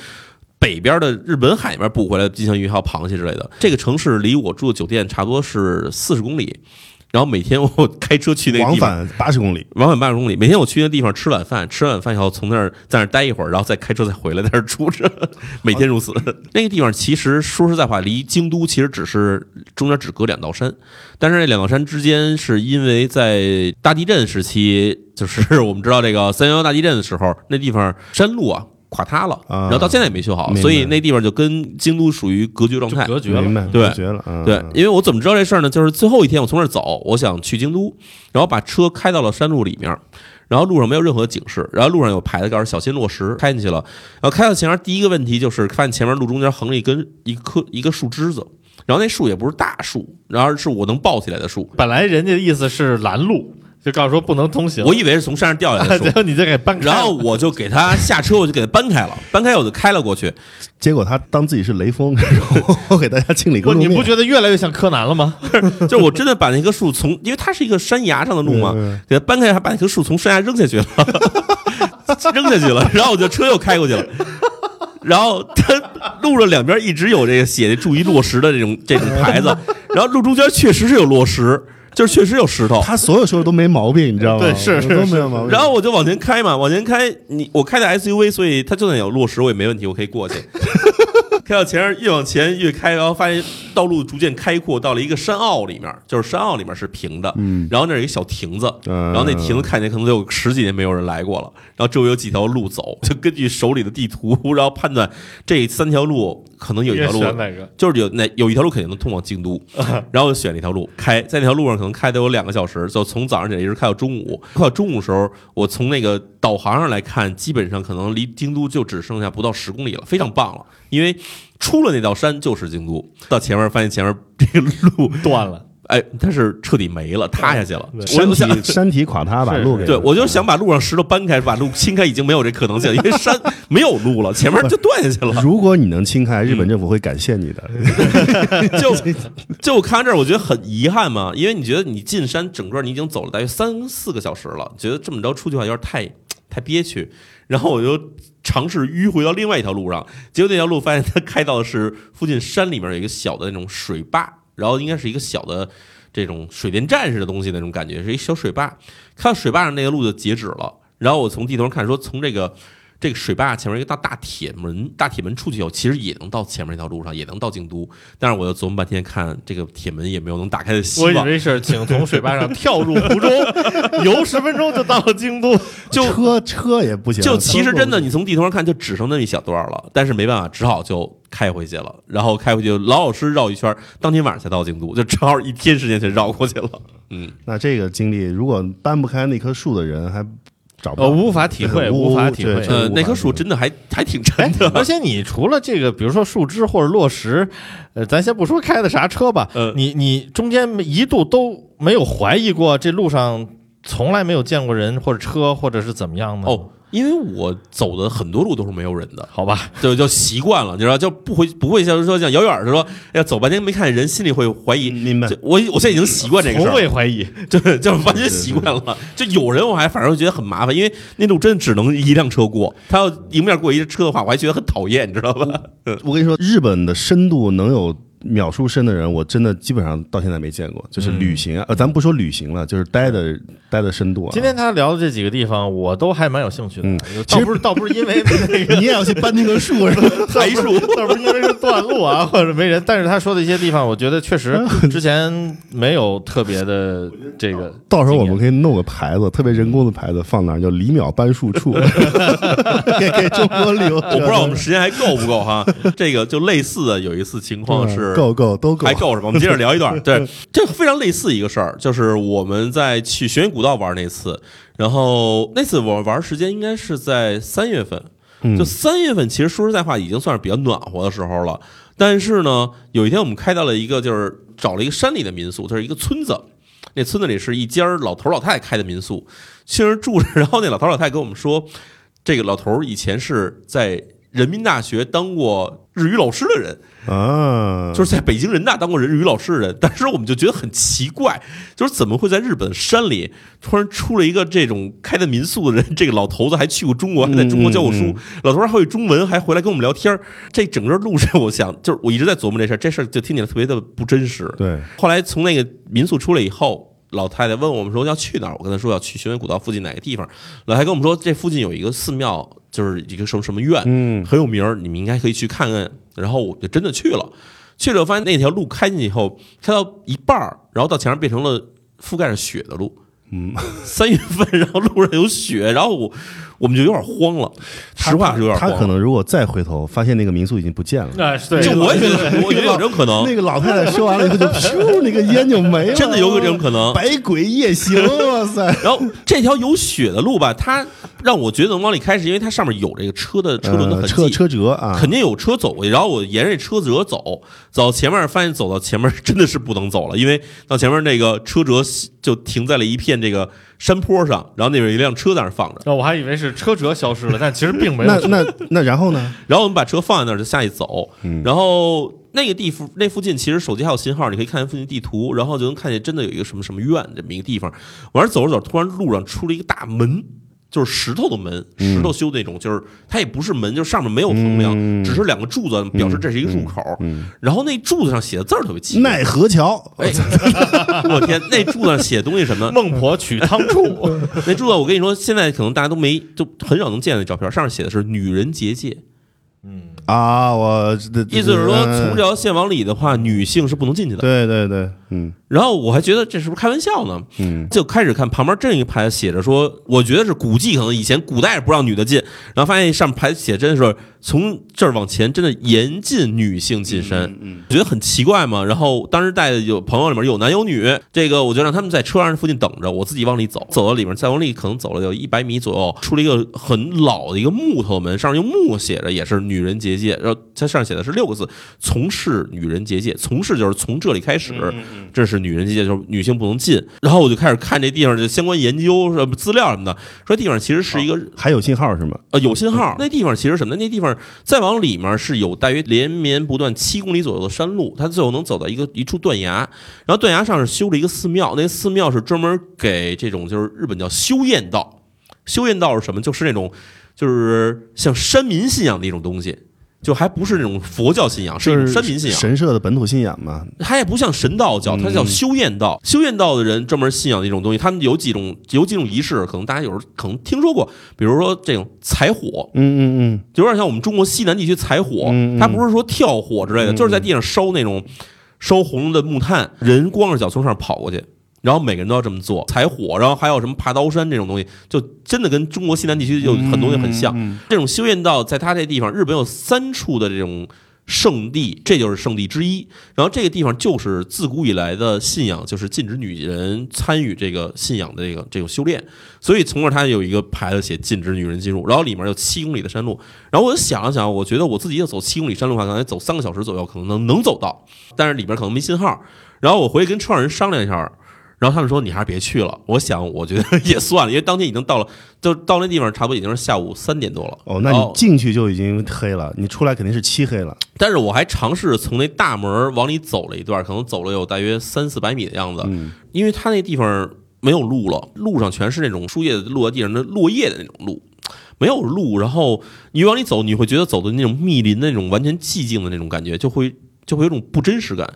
北边的日本海里面捕回来的金枪鱼还有螃蟹之类的，这个城市离我住的酒店差不多是四十公里，然后每天我开车去那个地方，往返八十公里，往返八十公里，每天我去那地方吃晚饭，吃完晚饭以后从那儿在那儿待一会儿，然后再开车再回来，在那儿住着，每天如此。那个地方其实说实在话，离京都其实只是中间只隔两道山，但是那两道山之间是因为在大地震时期，就是 我们知道这个三幺幺大地震的时候，那地方山路啊。垮塌了，啊然后到现在也没修好，明白所以那地方就跟京都属于隔绝状态。隔绝了明。白，对隔绝了，啊对，因为我怎么知道这事儿呢？就是最后一天我从那儿走，我想去京都，然后把车开到了山路里面，然后路上没有任何警示，然后路上有牌子告诉小心落石，开进去了，然后开到前面第一个问题就是发现前面路中间横着一根一棵一个树枝子，然后那树也不是大树，然后是我能抱起来的树，本来人家的意思是拦路，就告诉说不能通行。我以为是从山上掉下来的 树结。果你就给搬开，然后我就给他下车，我就给他搬开了，搬开我就开了过去。结果他当自己是雷锋，然后给大家清理不，公路，你不觉得越来越像柯南了吗？就是我真的把那棵树从，因为它是一个山崖上的路嘛给它搬开，还把那棵树从山崖扔下去了，扔下去了，然后我就车又开过去了。然后他路上两边一直有这个写的“注意落石”的这种这种牌子，然后路中间确实是有落石，就是确实有石头。他所有说的都没毛病，你知道吗？对是是都没有毛病。然后我就往前开嘛，往前开，你我开的 SUV，所以它就算有落石我也没问题，我可以过去。开到前面越往前越开，然后发现道路逐渐开阔，到了一个山坳里面，就是山坳里面是平的，嗯然后那儿有一个小亭子，嗯然后那亭子看起来可能得有十几年没有人来过了，然后周围有几条路走，就根据手里的地图，然后判断这三条路可能有一条路选哪个？就是有那有一条路肯定能通往京都，然后就选了一条路开，在那条路上可能开得有两个小时，就从早上起来一直开到中午。快到中午的时候，我从那个导航上来看，基本上可能离京都就只剩下不到十公里了，非常棒了。因为出了那道山就是京都，到前面发现前面这个路，断了，哎，它是彻底没了，塌下去了。山体山体垮塌，把路给对，我就想把路上石头搬开，把路清开，已经没有这可能性，因为山没有路了，前面就断下去了。如果你能清开，日本政府会感谢你的。就就我看到这儿，我觉得很遗憾嘛，因为你觉得你进山，整个你已经走了大约三四个小时了，觉得这么着出去的话有点太太憋屈，然后我就尝试迂回到另外一条路上，结果那条路发现它开到的是附近山里面有一个小的那种水坝，然后应该是一个小的这种水电站似的东西那种感觉，是一小水坝，看到水坝上那个路就截止了，然后我从地图上看说从这个。这个水坝前面一个大大铁门，大铁门出去以后，其实也能到前面那条路上，也能到京都。但是我又琢磨半天，看这个铁门也没有能打开的希望。我以为是请从水坝上跳入湖中，游十分钟就到了京都。就车车也不行，就其实真的，你从地图上看就只剩那么一小段了，但是没办法，只好就开回去了。然后开回去就老老实实绕一圈，当天晚上才到京都，就正好一天时间就绕过去了。嗯，那这个经历，如果搬不开那棵树的人，还找不呃，无法体会，无无法体会。呃，那棵树真的还还挺沉哎，的，而且你除了这个，比如说树枝或者落石，呃，咱先不说开的啥车吧，呃你你中间一度都没有怀疑过这路上从来没有见过人或者车或者是怎么样的哦，因为我走的很多路都是没有人的，好吧，就就习惯了，你知道，就不会不会像说像遥远的说，哎呀，走半天没看见人，心里会怀疑。明白我我现在已经习惯这个事从儿，未怀疑。对，就是完全习惯了。就有人我还反而会觉得很麻烦，因为那路真的只能一辆车过，他要迎面过一车的话，我还觉得很讨厌，你知道吧？我跟你说，日本的深度能有秒数深的人，我真的基本上到现在没见过。就是旅行啊，呃，咱不说旅行了，就是待的待的深度啊。今天他聊的这几个地方，我都还蛮有兴趣的。嗯倒不是倒不是因为 那个你也要去搬那棵树是吧？台树，倒不是因为是断路啊，或者没人，但是他说的一些地方，我觉得确实之前没有特别的这个。到时候我们可以弄个牌子，特别人工的牌子放那儿，叫“李淼搬树处”，给给中国旅游。我不知道我们时间还够不够哈。这个就类似的有一次情况是嗯够够都够还。够是吧？我们接着聊一段。对，这非常类似一个事儿，就是我们在去玄云古道玩那次，然后那次我玩时间应该是在三月份，嗯就三月份，其实说实在话，已经算是比较暖和的时候了。但是呢，有一天我们开到了一个，就是找了一个山里的民宿，它是一个村子。那村子里是一家老头老太太开的民宿，去那儿住着。然后那老头老太太跟我们说，这个老头以前是在人民大学当过日语老师的人，啊，就是在北京人大当过日语老师的人，当时我们就觉得很奇怪，就是怎么会在日本山里突然出了一个这种开的民宿的人？这个老头子还去过中国，还在中国教过书，嗯老头儿还会中文，还回来跟我们聊天儿这整个路上，我想就是我一直在琢磨这事儿，这事儿就听起来特别的不真实。对，后来从那个民宿出来以后。老太太问我们说要去哪儿，我跟她说要去玄云古道附近哪个地方。老太太跟我们说这附近有一个寺庙，就是一个什么什么院，嗯，很有名儿，你们应该可以去看看。然后我就真的去了，去了发现那条路开进去以后，开到一半儿，然后到前面变成了覆盖着雪的路。嗯，三月份，然后路上有雪，然后我我们就有点慌了，实话是有点慌。他可能如果再回头，发现那个民宿已经不见了。哎，对，就我也觉得，我觉得有这种可能，那个老太太说完了以后就咻，那个烟就没了，真的有这种可能。百鬼夜行，哇塞！然后这条有雪的路吧，它让我觉得能往里开，是因为它上面有这个车的车轮的痕迹，呃车车辙啊，肯定有车走过去，然后我沿着这车辙走，走到前面发现走到前面真的是不能走了，因为到前面那个车辙就停在了一片这个山坡上，然后那边有一辆车在那放着，那我还以为是车辙消失了，但其实并没有。那那 那然后呢？然后我们把车放在那儿就下去走，嗯然后那个地附那附近其实手机还有信号，你可以看见附近地图，然后就能看见真的有一个什么什么院这么一个地方。完了走着走着，突然路上出了一个大门，就是石头的门，嗯石头修的那种，就是它也不是门，就是上面没有横梁，嗯。只是两个柱子表示这是一个入口。嗯，然后那柱子上写的字儿特别奇怪，奈何桥，哎，我天，那柱子上写的东西什么？孟婆取汤处，那柱子我跟你说，现在可能大家都没，就很少能见到那照片，上面写的是“女人结界。嗯。啊，我”，意思是说嗯。从这条线往里的话，女性是不能进去的。对对对，嗯然后我还觉得这是不是开玩笑呢？嗯就开始看旁边这一排写着说，我觉得是古迹，可能以前古代不让女的进，然后发现上面牌写真的是从这儿往前真的严禁女性进山，嗯我觉得很奇怪嘛。然后当时带的有朋友里面有男有女，这个我就让他们在车上附近等着，我自己往里走，走到里面再往里可能走了有一百米左右，出了一个很老的一个木头门，上面用木写着也是女人结界，然后它上面写的是六个字：从事女人结界，从事就是从这里开始。这是女人界，就是女性不能进。然后我就开始看这地方的相关研究、什么资料什么的，说地方其实是一个还有信号是吗？呃有信号。那地方其实什么呢？那地方再往里面是有大约连绵不断七公里左右的山路，它最后能走到一个一处断崖，然后断崖上是修了一个寺庙，那寺庙是专门给这种就是日本叫修验道。修验道是什么？就是那种就是像山民信仰的一种东西。就还不是那种佛教信仰，是一种山民信仰。神社的本土信仰嘛。它也不像神道教，它叫修验道。修验道的人专门信仰的一种东西，他们有几种有几种仪式，可能大家有时候可能听说过，比如说这种采火，嗯嗯嗯，就有点像我们中国西南地区采火嗯嗯，它不是说跳火之类的，就是在地上烧那种烧红了的木炭，人光着脚从上跑过去。然后每个人都要这么做采火，然后还有什么爬刀山这种东西，就真的跟中国西南地区有很多东西很像。嗯这种修炼道在它这地方，日本有三处的这种圣地，这就是圣地之一。然后这个地方就是自古以来的信仰，就是禁止女人参与这个信仰的这个这种修炼，所以从而它有一个牌子写禁止女人进入。然后里面有七公里的山路，然后我就想了想，我觉得我自己要走七公里山路的话，可能走三个小时左右，可能能能走到，但是里边可能没信号。然后我回去跟车上人商量一下。然后他们说你还是别去了，我想我觉得 也算了，因为当天已经到了，就到那地方差不多已经是下午三点多了。哦，那你进去就已经黑了，你出来肯定是漆黑了。但是我还尝试从那大门往里走了一段，可能走了有大约三四百米的样子，嗯因为它那地方没有路了，路上全是那种树叶落在地上的落叶的那种路，没有路。然后你往里走，你会觉得走的那种密林的那种完全寂静的那种感觉，就会就会有种不真实感。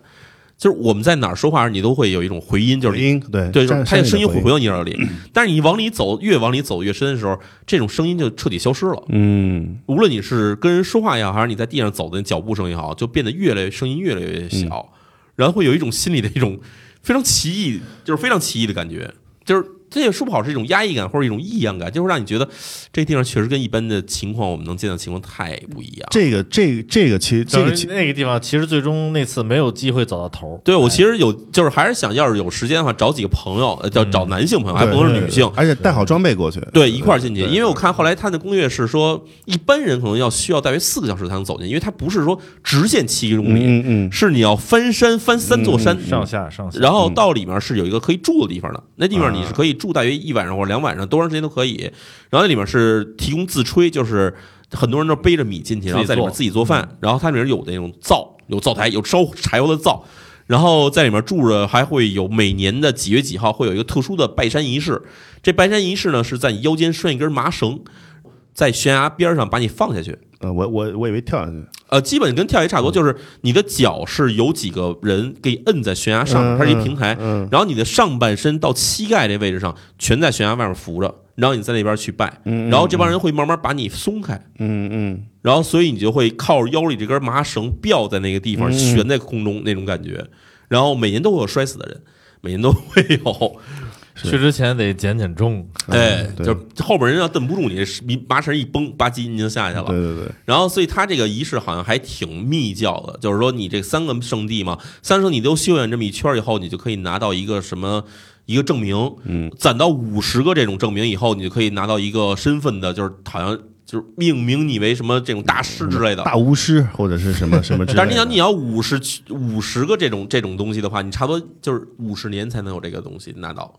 就是我们在哪儿说话，你都会有一种回音，就是音对对，就是它的声音会回到你耳里。但是你往里走，越往里走越深的时候，这种声音就彻底消失了。嗯无论你是跟人说话也好，还是你在地上走的脚步声也好，就变得越来越声音越来越小，然后会有一种心里的一种非常奇异，就是非常奇异的感觉，就是这也说不好是一种压抑感或者一种异样感，就会让你觉得这地方确实跟一般的情况我们能见到的情况太不一样。这个这个这个其实这个其那个地方其实最终那次没有机会走到头。对我其实有，就是还是想要是有时间的话，找几个朋友，呃，叫找男性朋友，还不能是女性，而且带好装备过去。对，一块儿进去。因为我看后来他的攻略是说，一般人可能要需要大约四个小时才能走进，因为它不是说直线七公里，嗯嗯是你要翻山翻三座山，上下上下，然后到里面是有一个可以住的地方的，那地方你是可以住大约一晚上或者两晚上，多长时间都可以。然后那里面是提供自炊，就是很多人都背着米进去，然后在里面自己做饭。然后它里面有那种灶，有灶台，有烧柴油的灶。然后在里面住着，还会有每年的几月几号会有一个特殊的拜山仪式。这拜山仪式呢，是在你腰间拴一根麻绳，在悬崖边上把你放下去。呃，我我我以为跳下去。呃，基本跟跳跃差不多，就是你的脚是有几个人给摁在悬崖上它是一平台，嗯然后你的上半身到膝盖这位置上全在悬崖外面扶着，然后你在那边去拜，嗯然后这帮人会慢慢把你松开，嗯嗯。然后所以你就会靠着腰里这根麻绳吊在那个地方，嗯。悬在空中那种感觉，然后每年都会有摔死的人，每年都会有，去之前得减减重。哎，对就后边人要蹬不住你，一麻绳一绷，吧唧你就下去了，对对对，然后，所以他这个仪式好像还挺密教的，就是说你这三个圣地嘛，三个圣地都修炼这么一圈儿以后，你就可以拿到一个什么一个证明，嗯，攒到五十个这种证明以后，你就可以拿到一个身份的，就是好像就是命名你为什么这种大师之类的。大巫师或者是什么 什么之类的。但是你想，你要五十五十个这种这种东西的话，你差不多就是五十年才能有这个东西拿到，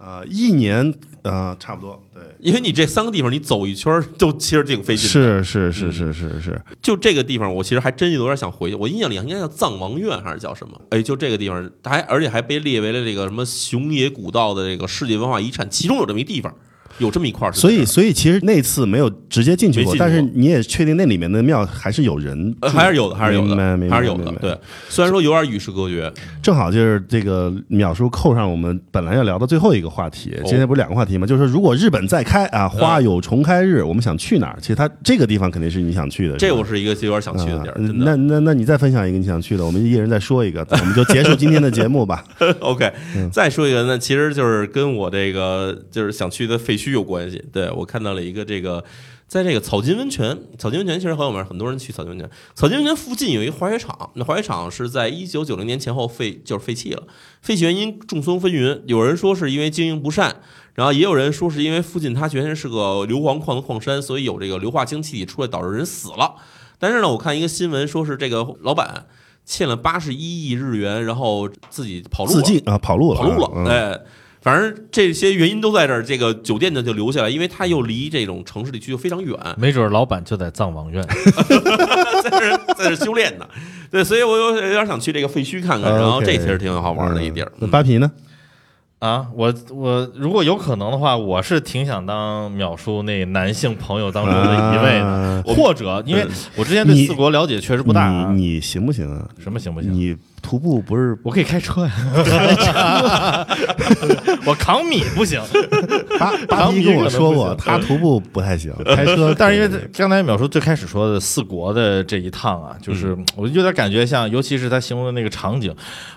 啊，一年啊，差不多，对，因为你这三个地方你走一圈儿就其实挺费劲的。是是是是是是，就这个地方，我其实还真有点想回去。我印象里应该叫藏王院还是叫什么？哎，就这个地方，它还而且还被列为了这个什么熊野古道的这个世界文化遗产，其中有这么一地方。有这么一块儿所以，所以其实那次没有直接进去过，但是你也确定那里面的庙还是有人，呃还是有的，还是有的，还是有的对，虽然说有点与世隔绝，正好就是这个秒叔扣上我们本来要聊的最后一个话题。哦今天不是两个话题吗？就是说，如果日本再开啊，花有重开日，我们想去哪儿？其实它这个地方肯定是你想去的。这我是一个有点想去的地儿，嗯。那那那你再分享一个你想去的，我们一人再说一个，我们就结束今天的节目吧。OK，再嗯说一个，那其实就是跟我这个就是想去的废墟有关系。对我看到了一个这个，在这个草金温泉，草金温泉其实很有名，很多人去草金温泉。草金温泉附近有一滑雪场，那滑雪场是在一九九零年前后废就是废弃了，废弃原因众说纷纭，有人说是因为经营不善。然后也有人说是因为附近它原先是个硫磺矿的矿山，所以有这个硫化氢气体出来导致人死了。但是呢，我看一个新闻说是这个老板欠了八十一亿日元，然后自己跑路了自尽啊，跑路了，跑路了，嗯哎。反正这些原因都在这儿，这个酒店呢就留下来，因为它又离这种城市地区又非常远，没准老板就在藏王院。在这儿在这儿修炼呢。对，所以我有有点想去这个废墟看看，啊然后这其实挺好玩的一地儿嗯。那扒皮呢？啊，我我如果有可能的话，我是挺想当淼叔那男性朋友当中的一位的，啊或者因为我之前对四国了解确实不大啊，你你行不行啊？什么行不行？你徒步不是我可以开车呀，我扛米不行，扒扒皮跟我说过，他徒步不太行，开车。但是因为刚才淼叔最开始说的四国的这一趟啊，就是我有点感觉像，尤其是他形容的那个场景，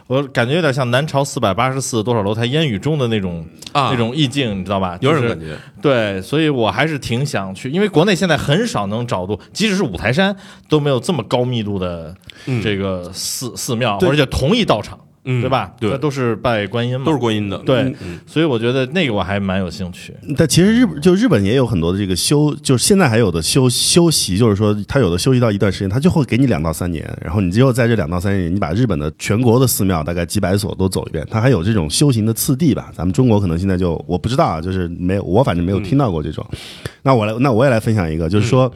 我感觉有点像南朝四百八十四多少楼台烟雨中的那种、啊那种意境，你知道吧？有点感觉，对，所以我还是挺想去，因为国内现在很少能找到，即使是五台山都没有这么高密度的嗯这个寺、寺庙，对而且同一道场，嗯对吧？对那都是拜观音嘛，都是观音的。对，嗯所以我觉得那个我还蛮有兴趣。但其实日本就日本也有很多的这个休，就是现在还有的休休息，就是说他有的休息到一段时间，他就会给你两到三年，然后你只有在这两到三年，你把日本的全国的寺庙大概几百所都走一遍，他还有这种修行的次第吧。咱们中国可能现在就我不知道啊，就是没有，我反正没有听到过这种。那我来，那我也来分享一个，就是说。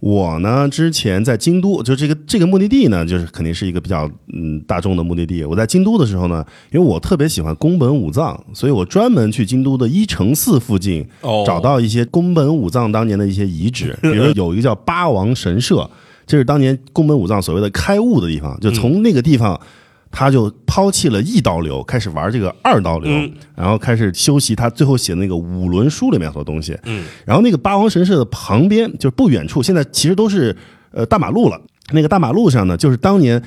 我呢，之前在京都，就这个这个目的地呢，就是肯定是一个比较嗯大众的目的地。我在京都的时候呢，因为我特别喜欢宫本武藏，所以我专门去京都的一城寺附近哦，找到一些宫本武藏当年的一些遗址，比如说有一个叫八王神社，这是当年宫本武藏所谓的开悟的地方，就从那个地方。他就抛弃了一刀流，开始玩这个二刀流，嗯然后开始修习他最后写的那个五轮书里面的东西。嗯，然后那个八王神社的旁边，就是不远处，现在其实都是呃大马路了。那个大马路上呢，就是当年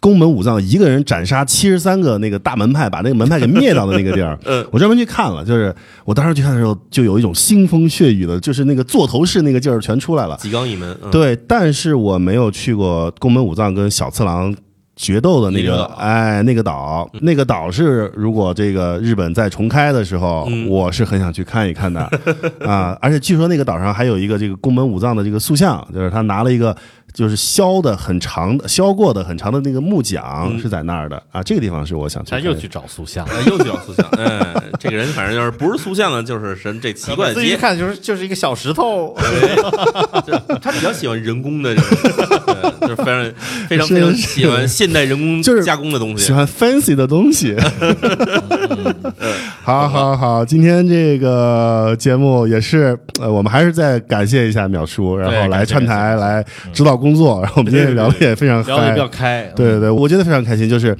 宫本武藏一个人斩杀七十三个那个大门派，把那个门派给灭掉的那个地儿。嗯，我专门去看了，就是我当时去看的时候，就有一种腥风血雨的，就是那个座头市那个劲儿全出来了。吉冈一门。嗯，对，但是我没有去过宫本武藏跟小次郎决斗的那个哎，那个岛，那个岛是如果这个日本再重开的时候，嗯。我是很想去看一看的。啊！而且据说那个岛上还有一个这个宫本武藏的这个塑像，就是他拿了一个就是削的很长的、削过的很长的那个木桨嗯。是在那儿的。啊。这个地方是我想去的。他又去找塑像，哎又去找塑像，哎，这个人反正就是不是塑像呢，就是神这奇怪的街，自己一看就是就是一个小石头，他比较喜欢人工的这种，对，就是非常非常非常喜欢现代人工就是加工的东西。喜欢 fancy 的东西。好好好，今天这个节目也是，呃，我们还是再感谢一下淼叔，然后来串台来指导工作，然后我们今天聊的也非常嗨聊的比，较开。对对对，我觉得非常开心。就是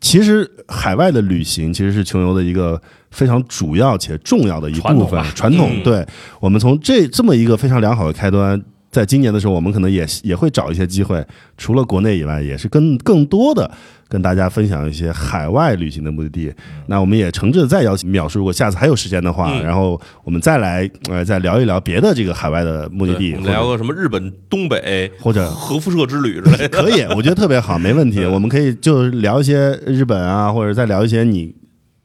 其实海外的旅行其实是穷游的一个非常主要且重要的一部分传统对我们从这这么一个非常良好的开端。在今年的时候，我们可能也也会找一些机会，除了国内以外，也是跟更多的跟大家分享一些海外旅行的目的地。那我们也诚挚的再邀请淼叔，如果下次还有时间的话，嗯然后我们再来呃再聊一聊别的这个海外的目的地，对我们聊个什么日本东北或者核辐射之旅之类的。可以，我觉得特别好，没问题。我们可以就聊一些日本啊，或者再聊一些你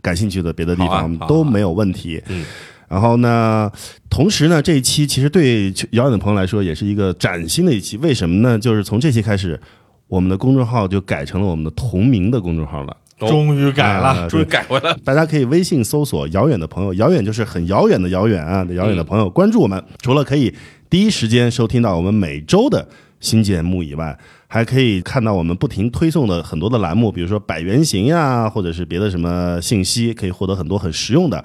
感兴趣的别的地方，好啊好啊都没有问题。嗯。然后呢，同时呢，这一期其实对遥远的朋友来说也是一个崭新的一期。为什么呢？就是从这期开始，我们的公众号就改成了我们的同名的公众号了。哦 终于改了，啊终于改回来了。大家可以微信搜索“遥远的朋友”，遥远就是很遥远的遥远啊，遥远的朋友，关注我们。除了可以第一时间收听到我们每周的新节目以外，还可以看到我们不停推送的很多的栏目，比如说百元行呀，或者是别的什么信息，可以获得很多很实用的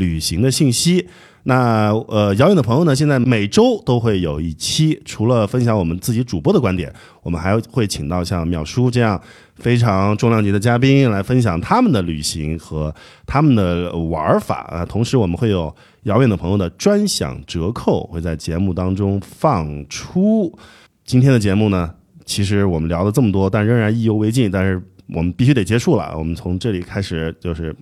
旅行的信息。那呃，遥远的朋友呢，现在每周都会有一期，除了分享我们自己主播的观点，我们还会请到像淼叔这样非常重量级的嘉宾来分享他们的旅行和他们的玩法啊。同时，我们会有遥远的朋友的专享折扣会在节目当中放出。今天的节目呢，其实我们聊了这么多，但仍然意犹未尽。但是我们必须得结束了，我们从这里开始就是。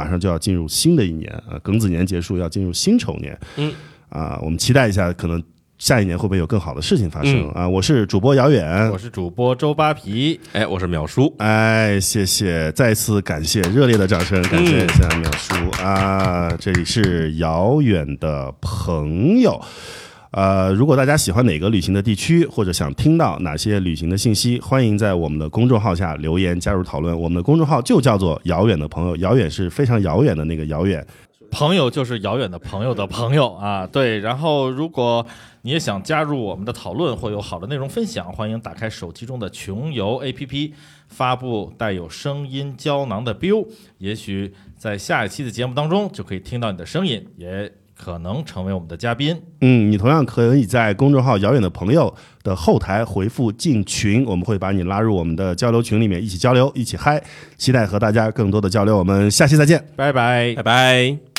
马上就要进入新的一年啊，庚子年结束，要进入辛丑年。嗯，啊，我们期待一下，可能下一年会不会有更好的事情发生、嗯啊？我是主播姚远我，是主播周扒皮，哎，我是淼叔，哎，谢谢，再次感谢热烈的掌声，感谢一下淼叔、啊！这里是遥远的朋友。呃，如果大家喜欢哪个旅行的地区，或者想听到哪些旅行的信息，欢迎在我们的公众号下留言加入讨论。我们的公众号就叫做“遥远的朋友”，遥远是非常遥远的那个遥远。朋友就是遥远的朋友的朋友啊，对。然后，如果你也想加入我们的讨论或有好的内容分享，欢迎打开手机中的穷游 APP，发布带有声音胶囊的 biu，也许在下一期的节目当中就可以听到你的声音，也可能成为我们的嘉宾。嗯，你同样可以在公众号“遥远的朋友”的后台回复“进群”，我们会把你拉入我们的交流群里面，一起交流，一起嗨。期待和大家更多的交流，我们下期再见。拜拜拜。拜。